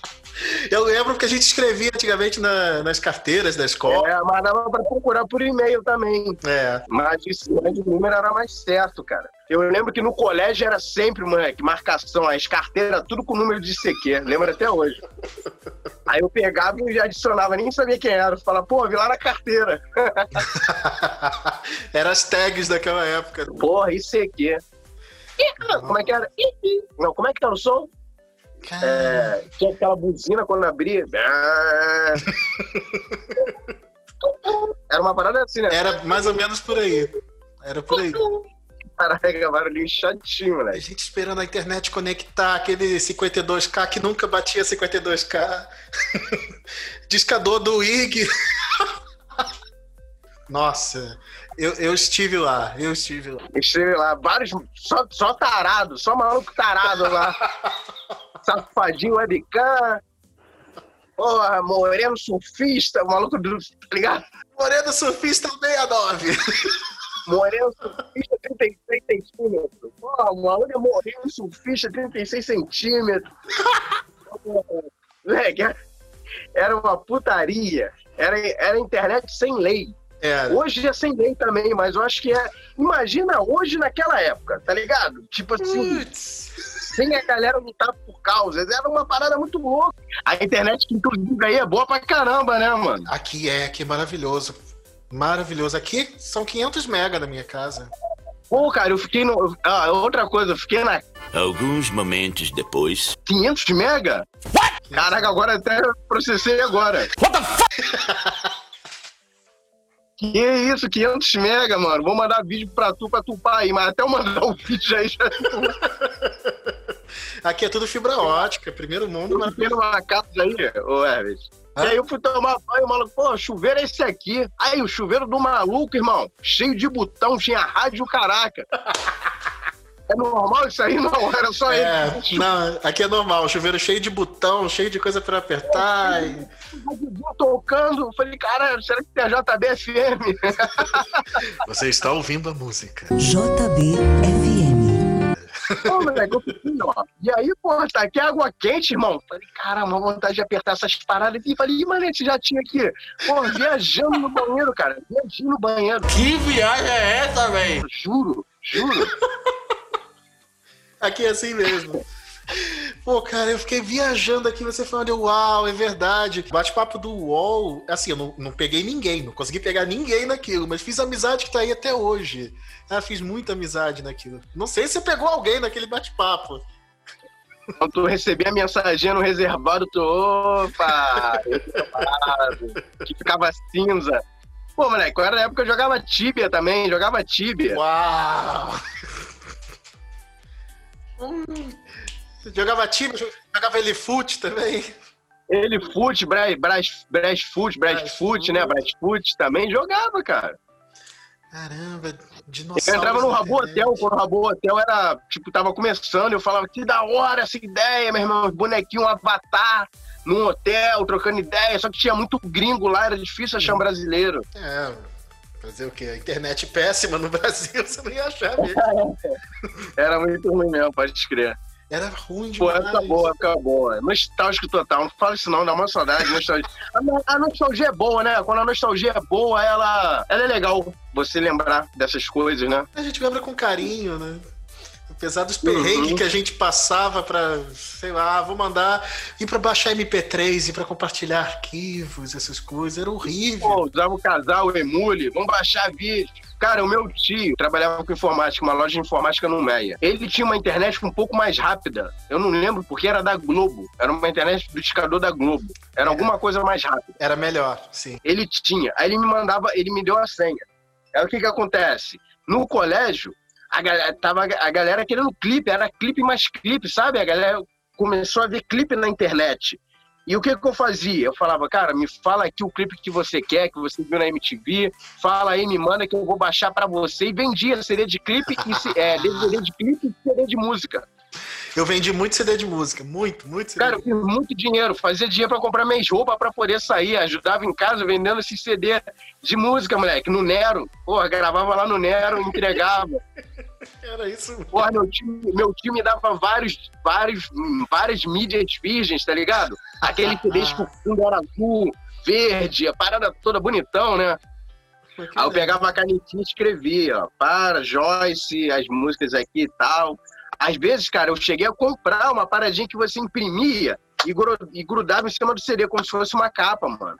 Eu lembro porque a gente escrevia antigamente na- nas carteiras da escola. É, mas dava pra procurar por e-mail também. É. Mas esse de número era mais certo, cara. Eu lembro que no colégio era sempre, moleque, marcação, as carteiras, tudo com número de CQ. Lembro até hoje. Aí eu pegava e adicionava, nem sabia quem era. Falava, pô, vi lá na carteira. Era as tags daquela época. Porra, ICQ. Ih, Como é que era? Ih, ih. Não, como é que era o som? É, tinha aquela buzina quando abria. Era uma parada assim, né? Era mais ou menos por aí. Era por aí. Caraca, barulhinho chatinho, A né? gente esperando a internet conectar aquele 52K que nunca batia 52K. Discador do IG. Nossa, Eu, eu estive lá, eu estive lá. Estive lá, vários. Só, só tarado, só maluco tarado lá. Safadinho webcam. Porra, moreno surfista, maluco do. Tá ligado? Moreno surfista 69. Moreno surfista 36 centímetros. Porra, o maluco é moreno surfista 36 centímetros. Moleque, era uma putaria. Era, era internet sem lei. Era. Hoje é sem lei também, mas eu acho que é. Imagina hoje naquela época, tá ligado? Tipo assim, Putz. Sem a galera lutar por causas. Era uma parada muito louca. A internet, que inclusive aí é boa pra caramba, né, mano? Aqui é, aqui é maravilhoso. Maravilhoso. Aqui são 500 mega na minha casa. Pô, cara, eu fiquei no. Ah, outra coisa, eu fiquei na Alguns momentos depois. 500 mega? Caraca, agora até processei agora. Que isso, 500 mega, mano. Vou mandar vídeo pra tu, pra tupar aí, mas até eu mandar o vídeo aí já Aqui é tudo fibra ótica, primeiro mundo, mas Fiquei numa casa aí, ô Hermes. E aí eu fui tomar banho, o maluco, pô, chuveiro é esse aqui. Aí, o chuveiro do maluco, irmão, cheio de botão, tinha rádio, caraca. É normal isso aí? Não, era só É, ele. não, aqui é normal, chuveiro cheio de botão, cheio de coisa pra apertar. e- Radiozinho tocando. Eu falei, cara, será que tem a JBFM? Você está ouvindo a música. JBFM. Pô, moleque, eu fiquei, ó. E aí, pô, tá aqui água quente, irmão. Falei, caramba, vontade de apertar essas paradas aqui. Falei, ih, manete, já tinha aqui. Pô, viajando no banheiro, cara. Viajando no banheiro. Que viagem é essa, velho? Juro, juro. Aqui é assim mesmo. Pô, cara, eu fiquei viajando aqui, você falando, uau, é verdade. Bate-papo do UOL, assim, eu não, não peguei ninguém, não consegui pegar ninguém naquilo, mas fiz amizade que tá aí até hoje. Ah, fiz muita amizade naquilo. Não sei se você pegou alguém naquele bate-papo. Quando tu recebi a mensagem no reservado, tu, opa, que ficava cinza. Pô, moleque, eu era na época que eu jogava Tibia também, jogava Tibia. Uau! Hum, você jogava time, jogava ele fute também. Ele Foot, Brás, Brás, Brás Foot, Brás Foot, né? Brás Foot também jogava, cara. Caramba, Eu dinossauro. entrava no Rabo Hotel, quando o Rabo Hotel era, tipo, tava começando, eu falava, que da hora essa ideia, meu irmão, bonequinho, um avatar, num hotel, trocando ideia, só que tinha muito gringo lá, era difícil achar um brasileiro. É, fazer o quê? A internet péssima no Brasil, você não ia achar mesmo. Era muito ruim mesmo, pode crer. Era ruim Pô, demais. época boa, época boa. Nostálgico total, não fala isso não, dá uma saudade, nostalgia. A, a nostalgia é boa, né? Quando a nostalgia é boa, ela, ela é legal você lembrar dessas coisas, né? A gente lembra com carinho, né? Apesar dos perrengues Uhum. que a gente passava pra, sei lá, vou mandar ir pra baixar MP3 e pra compartilhar arquivos, essas coisas, era horrível. Pô, usava o casal, o Emule, vamos baixar vídeo. Cara, o meu tio trabalhava com informática, uma loja de informática no Meia. Ele tinha uma internet um pouco mais rápida. Eu não lembro porque era da Globo. Era uma internet do discador da Globo. Era alguma coisa mais rápida. Era melhor, sim. Ele tinha. Aí ele me mandava, ele me deu a senha. Aí o que que acontece? No colégio, a galera, tava a galera querendo clipe, era clipe mais clipe, sabe? A galera começou a ver clipe na internet. E o que que eu fazia? Eu falava, cara, me fala aqui o clipe que você quer, que você viu na MTV, fala aí, me manda que eu vou baixar pra você. E vendia CD de clipe, e, é, DVD de clipe e CD de música. Eu vendi muito CD de música, muito, muito CD. Cara, eu fiz muito dinheiro, fazia dinheiro pra comprar minhas roupas pra poder sair, ajudava em casa vendendo esse CD de música, moleque, no Nero. Porra, gravava lá no Nero, entregava. era isso. Porra, meu time, meu time dava vários, vários, várias mídias virgens, tá ligado? Aquele CD que o fundo era azul, verde, a parada toda bonitão, né? Aí eu pegava a canetinha e escrevia, ó, para, Joyce, as músicas aqui e tal. Às vezes, cara, eu cheguei a comprar uma paradinha que você imprimia e, gru- e grudava em cima do CD, como se fosse uma capa, mano.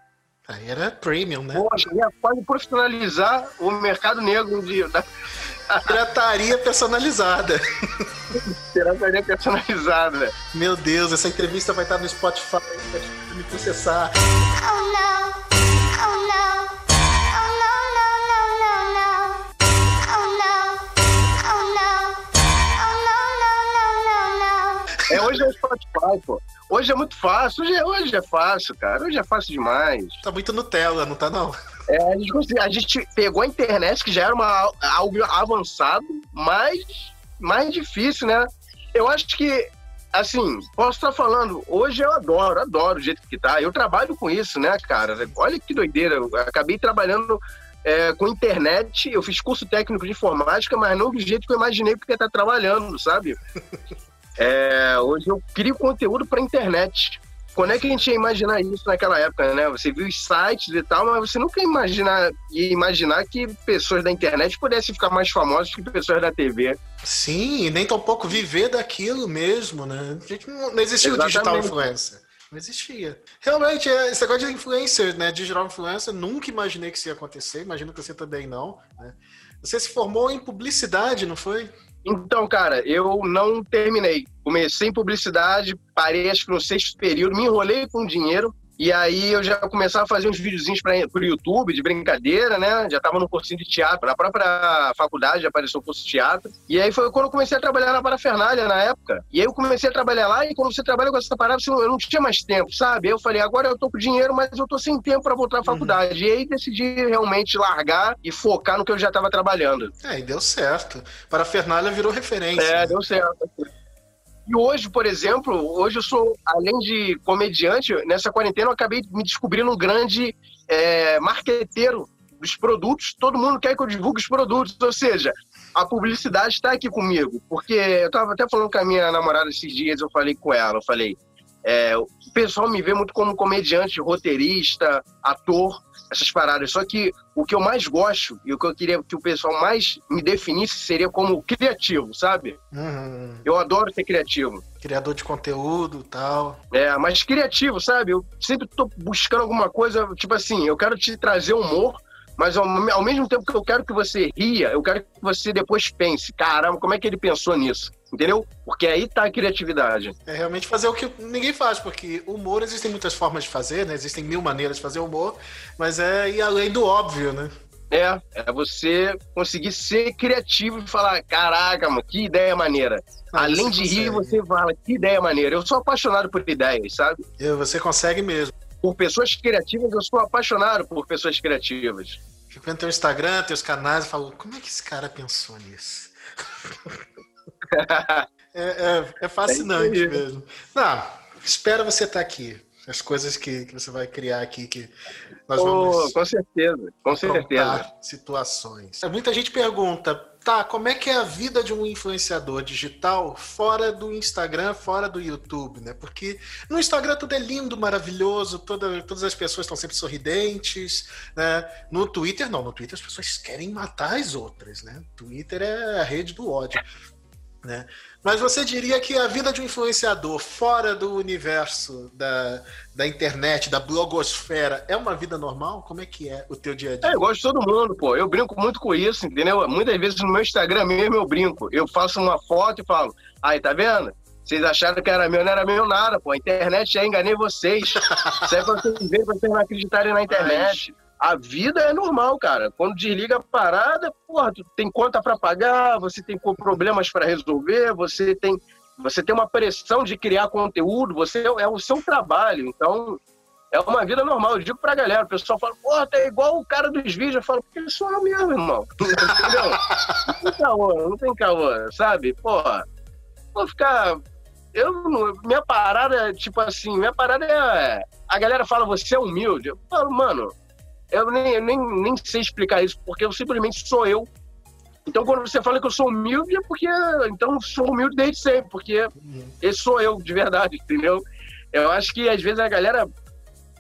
Aí era premium, né? Pô, cheguei a quase profissionalizar o mercado negro de, da Pirataria personalizada. pirataria personalizada. Meu Deus, essa entrevista vai estar no Spotify, vai me processar. Oh no. Hoje é o Spotify, pô. Hoje é muito fácil, hoje é, hoje é fácil, cara. Hoje é fácil demais. Tá muito Nutella, não tá não? É, a, gente a gente pegou a internet, que já era uma, algo avançado, mas mais difícil, né? Eu acho que, assim, posso estar falando, hoje eu adoro, adoro o jeito que tá. Eu trabalho com isso, né, cara? Olha que doideira. Eu acabei trabalhando é, com internet, eu fiz curso técnico de informática, mas não do jeito que eu imaginei porque tá trabalhando, sabe? É, hoje eu crio conteúdo para internet. Quando é que a gente ia imaginar isso naquela época, né? Você viu os sites e tal, mas você nunca ia imaginar, ia imaginar que pessoas da internet pudessem ficar mais famosas que pessoas da TV. Sim, e nem tão pouco viver daquilo mesmo, né? A gente não, não existia o digital Exatamente. influencer. Não existia. Realmente, é, esse negócio de influencer, né? Digital influencer, nunca imaginei que isso ia acontecer. Imagino que você também não. Né? Você se formou em publicidade, não foi? Então, cara, eu não terminei. Comecei em publicidade, parei acho que no sexto período, me enrolei com dinheiro. E aí eu já começava a fazer uns videozinhos para pro YouTube de brincadeira, né? Já tava no cursinho de teatro, na própria faculdade já apareceu o curso de teatro. E aí foi quando eu comecei a trabalhar na Parafernália na época. E aí eu comecei a trabalhar lá e quando você trabalha com essa parada, eu não tinha mais tempo, sabe? Aí eu falei, agora eu tô com dinheiro, mas eu tô sem tempo para voltar à faculdade. E aí decidi realmente largar e focar no que eu já tava trabalhando. É, e deu certo. Para Fernália virou referência. É, né? deu certo. E hoje, por exemplo, hoje eu sou, além de comediante, nessa quarentena eu acabei me descobrindo um grande é, marqueteiro dos produtos. Todo mundo quer que eu divulgue os produtos, ou seja, a publicidade está aqui comigo. Porque eu estava até falando com a minha namorada esses dias, eu falei com ela, eu falei, é, o pessoal me vê muito como comediante, roteirista, ator, essas paradas. Só que o que eu mais gosto e o que eu queria que o pessoal mais me definisse seria como criativo, sabe? Uhum. Eu adoro ser criativo. Criador de conteúdo e tal. É, mas criativo, sabe? Eu sempre tô buscando alguma coisa, tipo assim, eu quero te trazer humor, mas ao, ao mesmo tempo que eu quero que você ria, eu quero que você depois pense, caramba, como é que ele pensou nisso? Entendeu? Porque aí tá a criatividade. É realmente fazer o que ninguém faz, porque humor existem muitas formas de fazer, né? Existem mil maneiras de fazer humor, mas é ir além do óbvio, né? É, é você conseguir ser criativo e falar, caraca, mano, que ideia maneira. Ah, Além de rir, consegue. você fala, que ideia maneira. Eu sou apaixonado por ideias, sabe? Eu- Você consegue mesmo. Por pessoas criativas, eu sou apaixonado por pessoas criativas. Fico vendo teu Instagram, teus canais e falo, como é que esse cara pensou nisso? é, é- é fascinante É mesmo. Não, espera você estar aqui. As coisas que, que você vai criar aqui, que nós Pô, vamos com certeza, com certeza. situações. Muita gente pergunta, tá, como é que é a vida de um influenciador digital fora do Instagram, fora do YouTube, né? Porque no Instagram tudo é lindo, maravilhoso, toda, todas as pessoas estão sempre sorridentes, né? No Twitter não, no Twitter as pessoas querem matar as outras, né? Twitter é a rede do ódio. Né? Mas você diria que a vida de um influenciador fora do universo da, da internet, da blogosfera, é uma vida normal? Como é que é o teu dia a dia? É, eu gosto de todo mundo, pô. Eu brinco muito com isso, entendeu? Muitas vezes no meu Instagram mesmo eu brinco. Eu faço uma foto e falo, aí, tá vendo? Vocês acharam que era meu, não era meu nada, pô. A internet já enganei vocês. Isso é pra vocês verem, pra vocês não acreditarem na internet. A vida é normal, cara. Quando desliga a parada, porra, tu tem conta pra pagar, você tem problemas pra resolver, você tem, você tem uma pressão de criar conteúdo, você é o seu trabalho. Então, é uma vida normal. Eu digo pra galera, o pessoal fala, porra, tá igual o cara dos vídeos. Eu falo, porque sou eu mesmo, irmão. Entendeu? Não tem caô, não tem caô, sabe? Porra, vou ficar. Eu, minha parada, tipo assim, minha parada é. A galera fala, você é humilde. Eu falo, mano, eu nem, eu nem, nem sei explicar isso, porque eu simplesmente sou eu. Então, quando você fala que eu sou humilde, é porque. Então, sou humilde desde sempre, porque esse sou eu, de verdade, entendeu? Eu acho que às vezes a galera.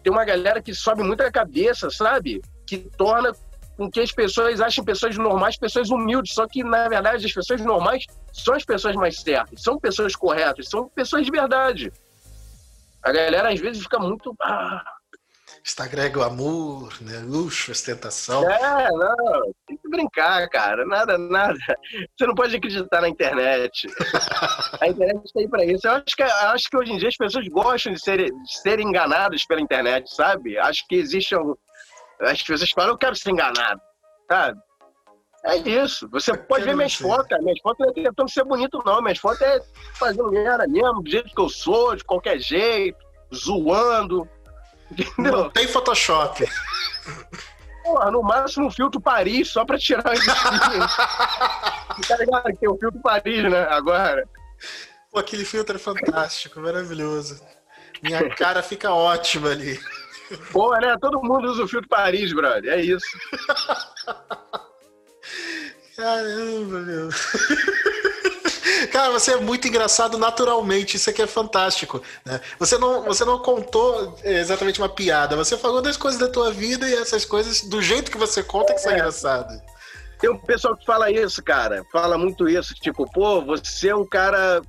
Tem uma galera que sobe muito a cabeça, sabe? Que torna com que as pessoas achem pessoas normais, pessoas humildes. Só que, na verdade, as pessoas normais são as pessoas mais certas, são pessoas corretas, são pessoas de verdade. A galera às vezes fica muito. Ah, Instagram é glamour, né? luxo, ostentação. é, não, tem que brincar, cara. Nada, nada. Você não pode acreditar na internet. A internet está aí para isso. Eu acho, que, eu acho que hoje em dia as pessoas gostam de ser, de serem enganadas pela internet, sabe? Acho que existe. algum- As pessoas falam, eu quero ser enganado, sabe? É isso. Você pode ver minhas fotos, cara. Minhas fotos não é tentando ser bonito, não. Minhas fotos é fazendo merda mesmo, do jeito que eu sou, de qualquer jeito, zoando. Entendeu? Não tem Photoshop. porra, no máximo um filtro Paris, só pra tirar espinhas. tá ligado? Que tem o filtro Paris, né? Agora. Pô, aquele filtro é fantástico, maravilhoso. Minha cara fica ótima ali. Pô, né? Todo mundo usa o filtro Paris, brother. É isso. Caramba, meu. Cara, você é muito engraçado naturalmente, isso aqui é fantástico. Né? Você, não, você não contou exatamente uma piada, você falou das coisas da tua vida e essas coisas, do jeito que você conta, que são É. engraçado. Tem um pessoal que fala isso, cara. Fala muito isso. Tipo, pô, você é um cara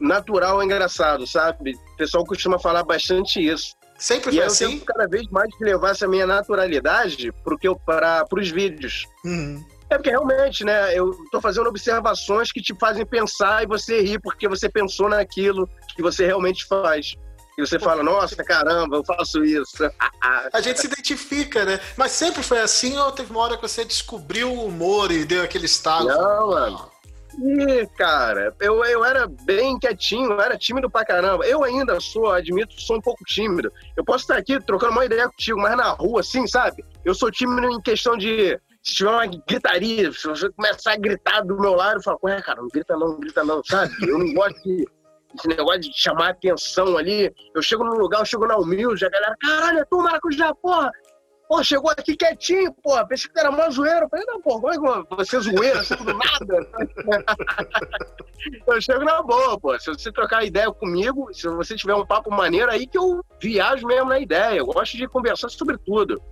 natural, engraçado, sabe? O pessoal costuma falar bastante isso. Sempre E foi eu assim? tento cada vez mais levar essa minha naturalidade porque eu, para os vídeos. Uhum. É porque realmente, né? Eu tô fazendo observações que te fazem pensar e você ri porque você pensou naquilo que você realmente faz. E você fala, nossa, caramba, eu faço isso. A gente se identifica, né? Mas sempre foi assim ou teve uma hora que você descobriu o humor e deu aquele estalo? Não, mano. Ih, cara, eu, eu era bem quietinho, eu era tímido pra caramba. Eu ainda sou, admito, sou um pouco tímido. Eu posso estar aqui trocando uma ideia contigo, mas na rua, assim, sabe? Eu sou tímido em questão de. Se tiver uma gritaria, se você começar a gritar do meu lado, eu falo, ué, cara, não grita não, não grita não, sabe? Eu não gosto de, desse negócio de chamar atenção ali. Eu chego num lugar, eu chego na humilde, a galera, caralho, é tu, maracujá, porra! Pô, chegou aqui quietinho, pô, pensei que era mó zoeiro. Eu falei, não, pô, como é que você zoeiro, assim, do nada? eu chego na boa, pô. Se você trocar ideia comigo, se você tiver um papo maneiro, aí que eu viajo mesmo na ideia. Eu gosto de conversar sobre tudo.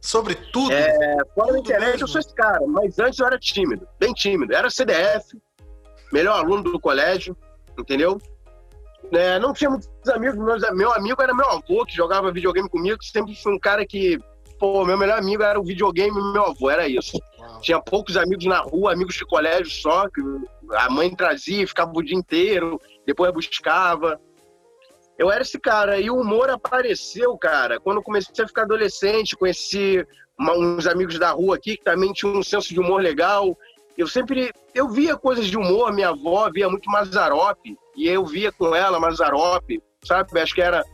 Sobre tudo? É, fora da internet mesmo? eu sou esse cara, mas antes eu era tímido, bem tímido. Era CDF, melhor aluno do colégio, entendeu? É, não tinha muitos amigos, meus, meu amigo era meu avô, que jogava videogame comigo, sempre fui um cara que, pô, meu melhor amigo era o videogame e meu avô, era isso. Uau. Tinha poucos amigos na rua, amigos de colégio só, que a mãe trazia, ficava o dia inteiro, depois buscava. Eu era esse cara, e o humor apareceu, cara, quando eu comecei a ficar adolescente, conheci uma- uns amigos da rua aqui que também tinham um senso de humor legal. Eu sempre, eu via coisas de humor, minha avó via muito Mazzaropi, e eu via com ela Mazzaropi, sabe? Acho que era,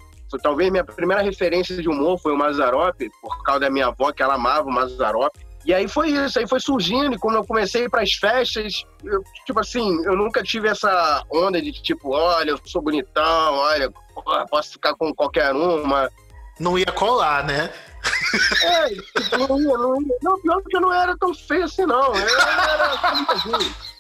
talvez minha primeira referência de humor foi o Mazzaropi, por causa da minha avó, que ela amava o Mazzaropi. E aí foi isso, aí foi surgindo, e quando eu comecei a ir pras festas, eu, tipo assim, eu nunca tive essa onda de tipo, olha, eu sou bonitão, olha, posso ficar com qualquer uma. Não ia colar, né? É, tipo, não ia, não ia. Não, pior que eu não era tão feio assim, não. Eu era.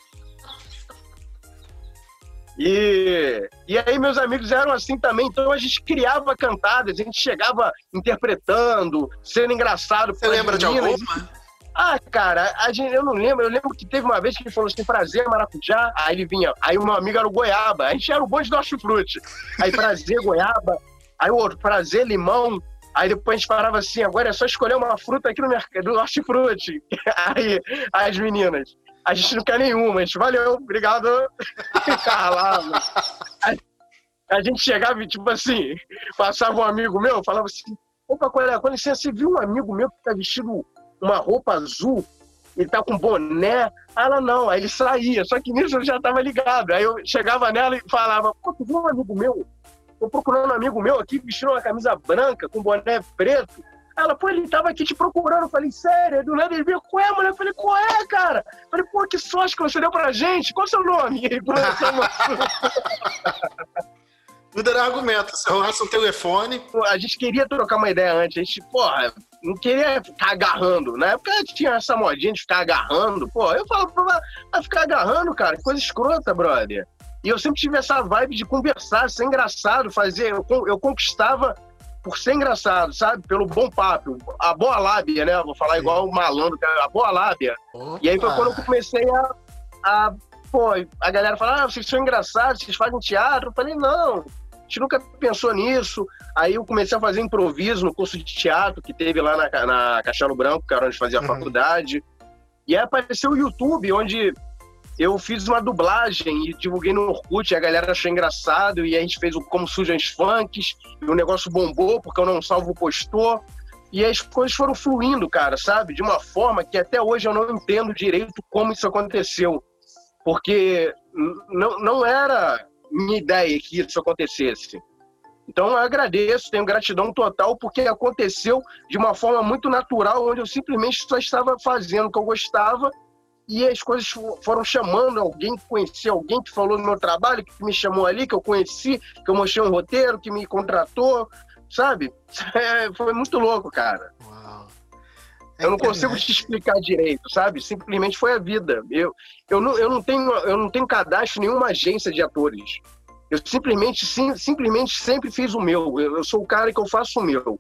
E, e aí meus amigos eram assim também, então a gente criava cantadas, a gente chegava interpretando, sendo engraçado. Você lembra de meninas. alguma? Ah, cara, a gente, eu não lembro. Eu lembro que teve uma vez que ele falou assim, prazer, maracujá. Aí ele vinha, aí o meu amigo era o goiaba. A gente era o bonde do hortifruti. Aí prazer, goiaba. Aí o outro, prazer, limão. Aí depois a gente parava assim, agora é só escolher uma fruta aqui no mercado, do hortifruti. Aí, as meninas, a gente não quer nenhuma. A gente, valeu, obrigado. Aí, a gente chegava e, tipo assim, passava um amigo meu, falava assim, opa, qual é? Com licença, você viu um amigo meu que tá vestido uma roupa azul, ele tá com boné. Ela não, aí ele saía, só que nisso eu já tava ligado. Aí eu chegava nela e falava, pô, tu viu um amigo meu? Tô procurando um amigo meu aqui, vestindo uma camisa branca, com boné preto. Ela, pô, ele tava aqui te procurando. Eu falei, sério? Do nada ele veio, qual é, mulher? Eu falei, qual é, cara? Eu falei, pô, que sorte que você deu pra gente. Qual é o seu nome? E Tudo era argumento. Se rolasse um telefone, a gente queria trocar uma ideia antes. A gente, porra, não queria ficar agarrando. Na época tinha essa modinha de ficar agarrando. Pô, eu falo, vai ficar agarrando, cara, que coisa escrota, brother. E eu sempre tive essa vibe de conversar, ser engraçado, fazer. Eu, eu conquistava por ser engraçado, sabe? Pelo bom papo. A boa lábia, né? Vou falar igual o malandro, é a boa lábia. E aí foi opa, quando eu comecei a. a pô, a galera fala, ah, vocês são engraçados, vocês fazem teatro. Eu falei, não, gente nunca pensou nisso. Aí eu comecei a fazer improviso no curso de teatro que teve lá na, na Castelo Branco, que era onde fazia a Uhum. faculdade. E aí apareceu o YouTube, onde eu fiz uma dublagem e divulguei no Orkut, e a galera achou engraçado, e a gente fez o Como Surgem os Funks, e o negócio bombou, porque eu não salvo postou. E as coisas foram fluindo, cara, sabe? De uma forma que até hoje eu não entendo direito como isso aconteceu. Porque não, não era minha ideia que isso acontecesse. Então eu agradeço, tenho gratidão total, porque aconteceu de uma forma muito natural, onde eu simplesmente só estava fazendo o que eu gostava e as coisas fo- foram chamando alguém que conhecia, alguém que falou no meu trabalho, que me chamou ali, que eu conheci, que eu mostrei um roteiro, que me contratou, sabe? É, foi muito louco, cara. Uau. Eu não consigo te explicar direito, sabe? Simplesmente foi a vida. Eu, eu, não, eu, não tenho, eu não tenho cadastro em nenhuma agência de atores. Eu simplesmente, sim, simplesmente sempre fiz o meu. Eu, eu sou o cara que eu faço o meu.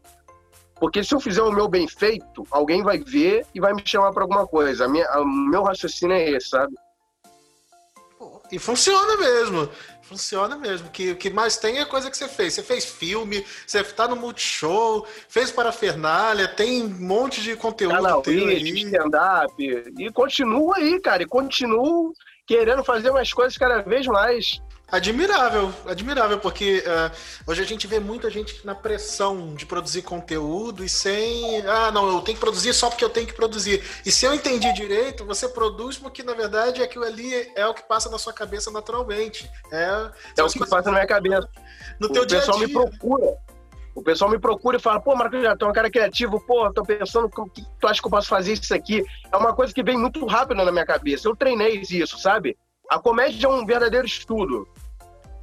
Porque se eu fizer o meu bem feito, alguém vai ver e vai me chamar para alguma coisa. A minha, o meu raciocínio é esse, sabe? E funciona mesmo. Funciona mesmo. Que, o que mais tem é coisa que você fez. Você fez filme, você tá no Multishow, fez parafernália, tem um monte de conteúdo Canal stand-up. E continuo aí, cara. E continuo querendo fazer umas coisas cada vez mais. Admirável, admirável, porque ah, hoje a gente vê muita gente na pressão de produzir conteúdo e sem. Ah, não, eu tenho que produzir só porque eu tenho que produzir. E se eu entendi direito, você produz porque na verdade aquilo ali é o que passa na sua cabeça naturalmente. É, É o que passa na minha cabeça. no teu o dia a pessoal dia. me procura. O pessoal me procura e fala, pô, Marcos já é um cara criativo, pô, tô pensando o que tu acha que eu posso fazer isso aqui. É uma coisa que vem muito rápido na minha cabeça. Eu treinei isso, sabe? A comédia é um verdadeiro estudo.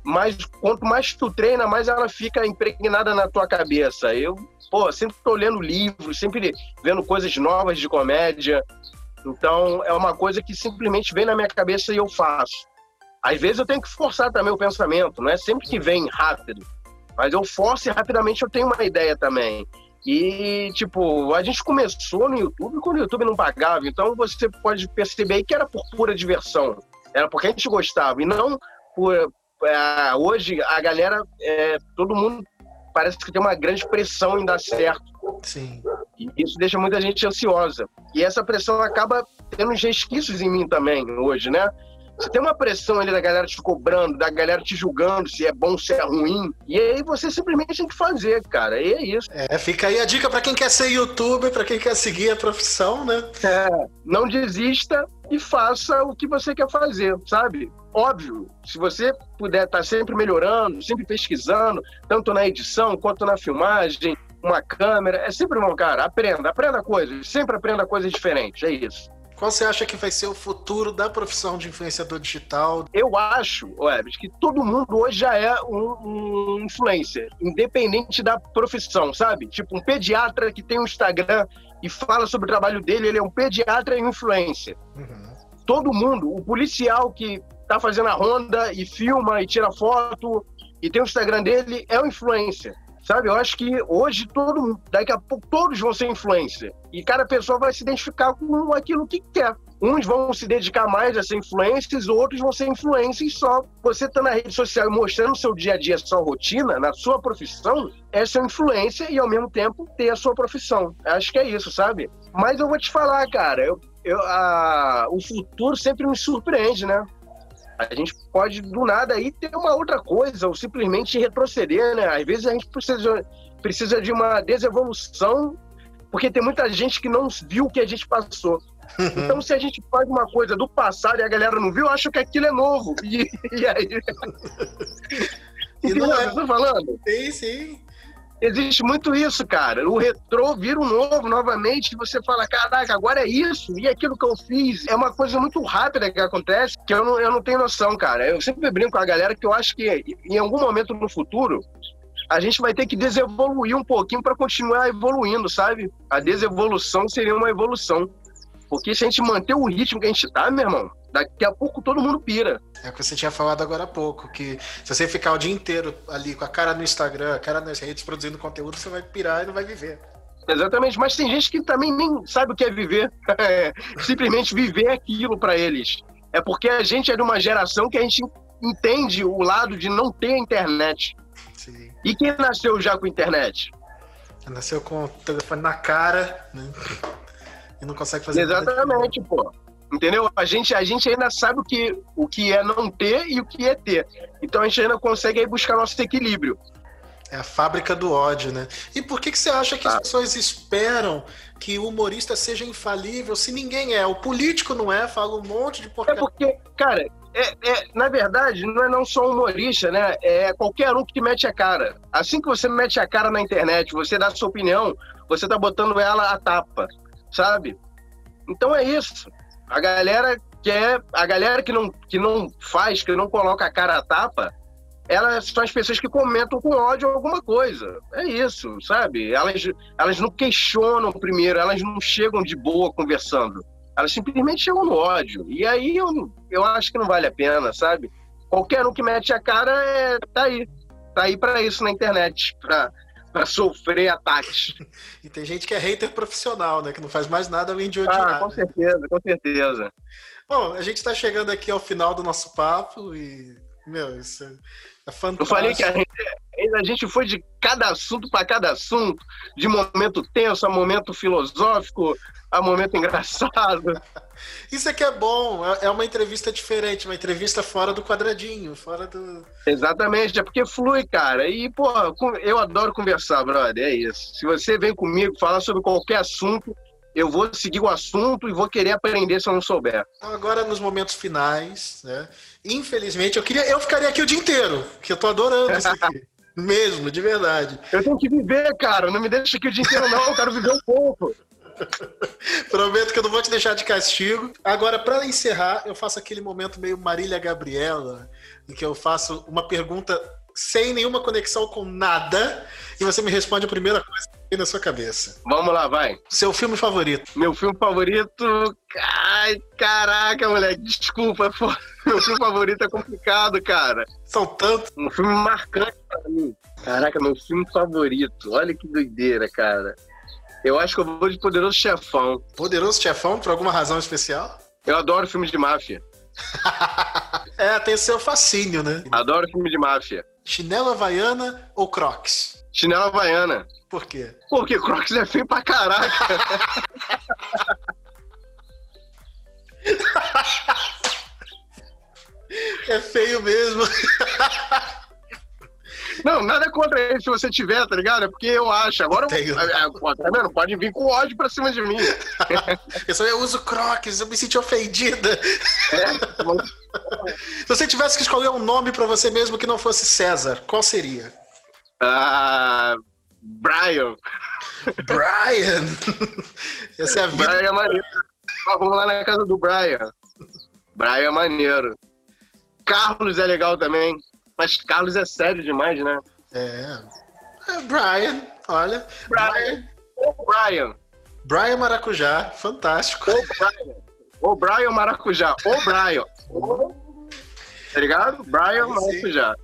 Mas quanto mais tu treina, mais ela fica impregnada na tua cabeça. Eu, pô, sempre tô lendo livros, sempre vendo coisas novas de comédia. Então, é uma coisa que simplesmente vem na minha cabeça e eu faço. Às vezes eu tenho que forçar também o pensamento, não é sempre que vem rápido. Mas eu forço e rapidamente eu tenho uma ideia também. E, tipo, a gente começou no YouTube quando o YouTube não pagava, então você pode perceber que era por pura diversão. Era porque a gente gostava, e não por. é, hoje a galera, é, todo mundo parece que tem uma grande pressão em dar certo. Sim. E isso deixa muita gente ansiosa. E essa pressão acaba tendo uns resquícios em mim também hoje, né? Você tem uma pressão ali da galera te cobrando, da galera te julgando se é bom, se é ruim. E aí você simplesmente tem que fazer, cara. E é isso. É, fica aí a dica pra quem quer ser youtuber, pra quem quer seguir a profissão, né? É, não desista e faça o que você quer fazer, sabe? Óbvio, se você puder estar sempre melhorando, sempre pesquisando, tanto na edição quanto na filmagem, uma câmera, é sempre bom, cara. Aprenda, aprenda coisas, sempre aprenda coisas diferentes, é isso. Qual você acha que vai ser o futuro da profissão de influenciador digital? Eu acho, Webs, que todo mundo hoje já é um, um influencer, independente da profissão, sabe? Tipo, um pediatra que tem um Instagram e fala sobre o trabalho dele, ele é um pediatra e um influencer. Uhum. Todo mundo, o policial que tá fazendo a ronda e filma e tira foto e tem o Instagram dele, é um influencer. Sabe, eu acho que hoje todo mundo, daqui a pouco todos vão ser influencer. E cada pessoa vai se identificar com aquilo que quer. Uns vão se dedicar mais a ser influencers, outros vão ser influencers só. Você tá na rede social e mostrando seu dia a dia, sua rotina, na sua profissão, é ser influência e ao mesmo tempo ter a sua profissão. Acho que é isso, sabe? Mas eu vou te falar, cara, eu, eu, a, o futuro sempre me surpreende, né? A gente pode, do nada, aí ter uma outra coisa, ou simplesmente retroceder, né? Às vezes a gente precisa, precisa de uma desevolução, porque tem muita gente que não viu o que a gente passou. Então, se a gente faz uma coisa do passado e a galera não viu, acha que aquilo é novo. E, e aí. E não é. tô falando? Sim, sim. Existe muito isso, cara. O retrô vira o novo novamente, você fala, caraca, agora é isso, e aquilo que eu fiz. É uma coisa muito rápida que acontece, que eu não, eu não tenho noção, cara. Eu sempre brinco com a galera que eu acho que em algum momento no futuro, a gente vai ter que desevoluir um pouquinho para continuar evoluindo, sabe? A desevolução seria uma evolução. Porque se a gente manter o ritmo que a gente tá, meu irmão, daqui a pouco todo mundo pira. É o que você tinha falado agora há pouco, que se você ficar o dia inteiro ali com a cara no Instagram, a cara nas redes produzindo conteúdo, você vai pirar e não vai viver. Exatamente, mas tem gente que também nem sabe o que é viver. É, Simplesmente viver aquilo para eles. É porque a gente é de uma geração que a gente entende o lado de não ter internet. Sim. E quem nasceu já com internet? Nasceu com o telefone na cara, né? E não consegue fazer. Exatamente, pô. Entendeu? A gente, a gente ainda sabe o que, o que é não ter e o que é ter. Então a gente ainda consegue aí buscar nosso equilíbrio. É a fábrica do ódio, né? E por que, que você acha que as Ah. pessoas esperam que o humorista seja infalível se ninguém é? O político não é, fala um monte de É porcaria. porque, cara, é, é, na verdade, não é não só humorista, né? É qualquer um que mete a cara. Assim que você mete a cara na internet, você dá sua opinião, você tá botando ela à tapa, sabe? Então é isso. A galera quer, a galera que não, que não faz, que não coloca a cara à tapa, elas são as pessoas que comentam com ódio alguma coisa. É isso, sabe? Elas, elas não questionam primeiro, elas não chegam de boa conversando. Elas simplesmente chegam no ódio. E aí eu, eu acho que não vale a pena, sabe? Qualquer um que mete a cara é, tá aí. Tá aí pra isso na internet, pra, pra sofrer ataques. E tem gente que é hater profissional, né? Que não faz mais nada além de Ah, odiar. com né? certeza, com certeza. Bom, a gente tá chegando aqui ao final do nosso papo e, meu, isso é, é fantástico. Eu falei que a gente, a gente foi de cada assunto para cada assunto, de momento tenso a momento filosófico, a momento engraçado. Isso é que é bom, é é uma entrevista diferente, uma entrevista fora do quadradinho, fora do. Exatamente, é porque flui, cara. E, pô, eu adoro conversar, brother, é isso. Se você vem comigo falar sobre qualquer assunto, eu vou seguir o assunto e vou querer aprender se eu não souber. Então, agora nos momentos finais, né? Infelizmente, eu queria. Eu ficaria aqui o dia inteiro, que eu tô adorando isso aqui. Mesmo, de verdade. Eu tenho que viver, cara. Não me deixa aqui o dia inteiro, não. Eu quero viver um pouco. Prometo que eu não vou te deixar de castigo. Agora, para encerrar, eu faço aquele momento meio Marília Gabriela, em que eu faço uma pergunta sem nenhuma conexão com nada, e você me responde a primeira coisa na sua cabeça. Vamos lá, vai. Seu filme favorito? Meu filme favorito. Ai, caraca, moleque. Desculpa. Meu filme favorito é complicado, cara. São tantos. Um filme marcante pra mim. Caraca, meu filme favorito. Olha que doideira, cara. Eu acho que eu vou de Poderoso Chefão. Poderoso Chefão, por alguma razão especial? Eu adoro filmes de máfia. É, tem seu fascínio, né? Adoro filme de máfia. Chinela Havaiana ou Crocs? Chinela Havaiana. Por quê? Porque Crocs é feio pra caraca. É feio mesmo. Não, nada contra ele se você tiver, tá ligado? É porque eu acho. Agora, Tenho. é, tá vendo? Pode vir com ódio pra cima de mim. Eu só eu uso Crocs, eu me senti ofendida. É, Se você tivesse que escolher um nome pra você mesmo que não fosse César, qual seria? ah, Brian. Brian! Essa é a vida. Brian é maneiro. Vamos lá na casa do Brian. Brian é maneiro. Carlos é legal também. Mas Carlos é sério demais, né? É. É, Brian, olha. Brian. Brian. Brian Maracujá, fantástico. Ô, Brian. Ô, Brian Maracujá. Ô, Brian. Ô. Tá ligado? Brian. Maracujá.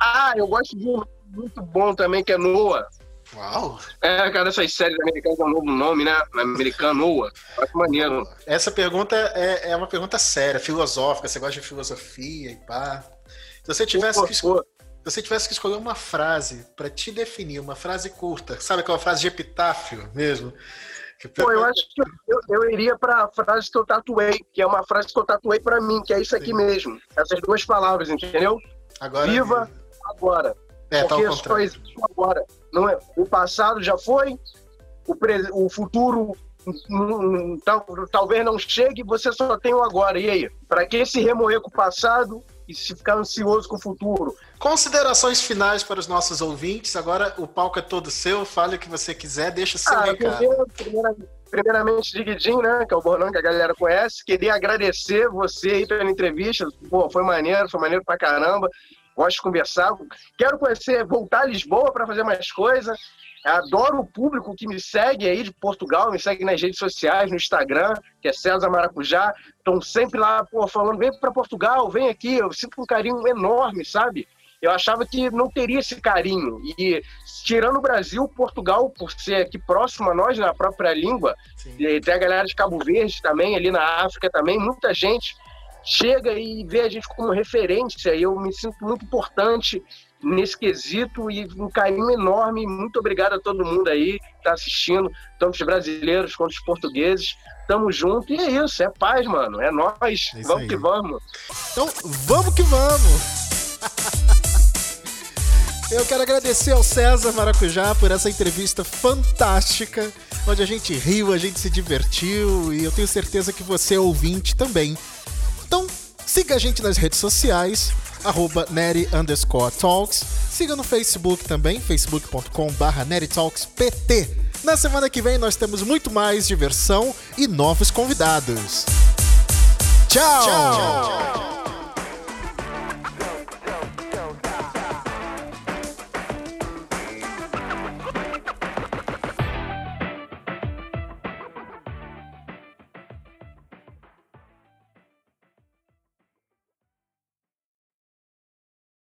Ah, eu gosto de um muito bom também, que é Noah. Uau! É, cara, essas séries americanas é um novo nome, né? Americano. Acho maneiro. Essa pergunta é, é uma pergunta séria, filosófica. Você gosta de filosofia e pá. Se você tivesse Pô, que escolher. Se você tivesse que escolher uma frase pra te definir, uma frase curta, sabe aquela frase de epitáfio mesmo? Que- Pô, eu acho que eu, eu iria pra frase que eu tatuei, que é uma frase que eu tatuei pra mim, que é isso aqui Sim. mesmo. Essas duas palavras, entendeu? Agora, Viva agora. É, tá ao porque só contrário. o agora. Não é, o passado já foi, o, pre- o futuro tal- talvez não chegue, você só tem o agora. E aí? Pra que se remoer com o passado e se ficar ansioso com o futuro? Considerações finais para os nossos ouvintes. Agora o palco é todo seu. Fale o que você quiser, deixa o seu Ah, recado. primeiro, primeira- primeiramente, Diguidinho, né? Que é o Bornão que a galera conhece. Queria agradecer você aí pela entrevista. Pô, foi maneiro, foi maneiro pra caramba. Gosto de conversar. Quero conhecer, voltar a Lisboa para fazer mais coisas. Adoro o público que me segue aí de Portugal, me segue nas redes sociais, no Instagram, que é César Maracujá. Estão sempre lá, pô, falando, vem para Portugal, vem aqui. Eu sinto um carinho enorme, sabe? Eu achava que não teria esse carinho. E tirando o Brasil, Portugal, por ser aqui próximo a nós, na própria língua, Sim. e tem a galera de Cabo Verde também, ali na África também, muita gente chega e vê a gente como referência. E eu me sinto muito importante nesse quesito e um carinho enorme. Muito obrigado a todo mundo aí que está assistindo, tanto os brasileiros quanto os portugueses. Tamo junto e é isso, é paz, mano. É nós. É vamos aí. que vamos. Então, vamos que vamos! Eu quero agradecer ao César Maracujá por essa entrevista fantástica, onde a gente riu, a gente se divertiu e eu tenho certeza que você, ouvinte, também. Então, Siga a gente nas redes sociais, arroba Neri underscore Talks. Siga no Facebook também, facebook.com barra PT. Na semana que vem nós temos muito mais diversão e novos convidados. Tchau!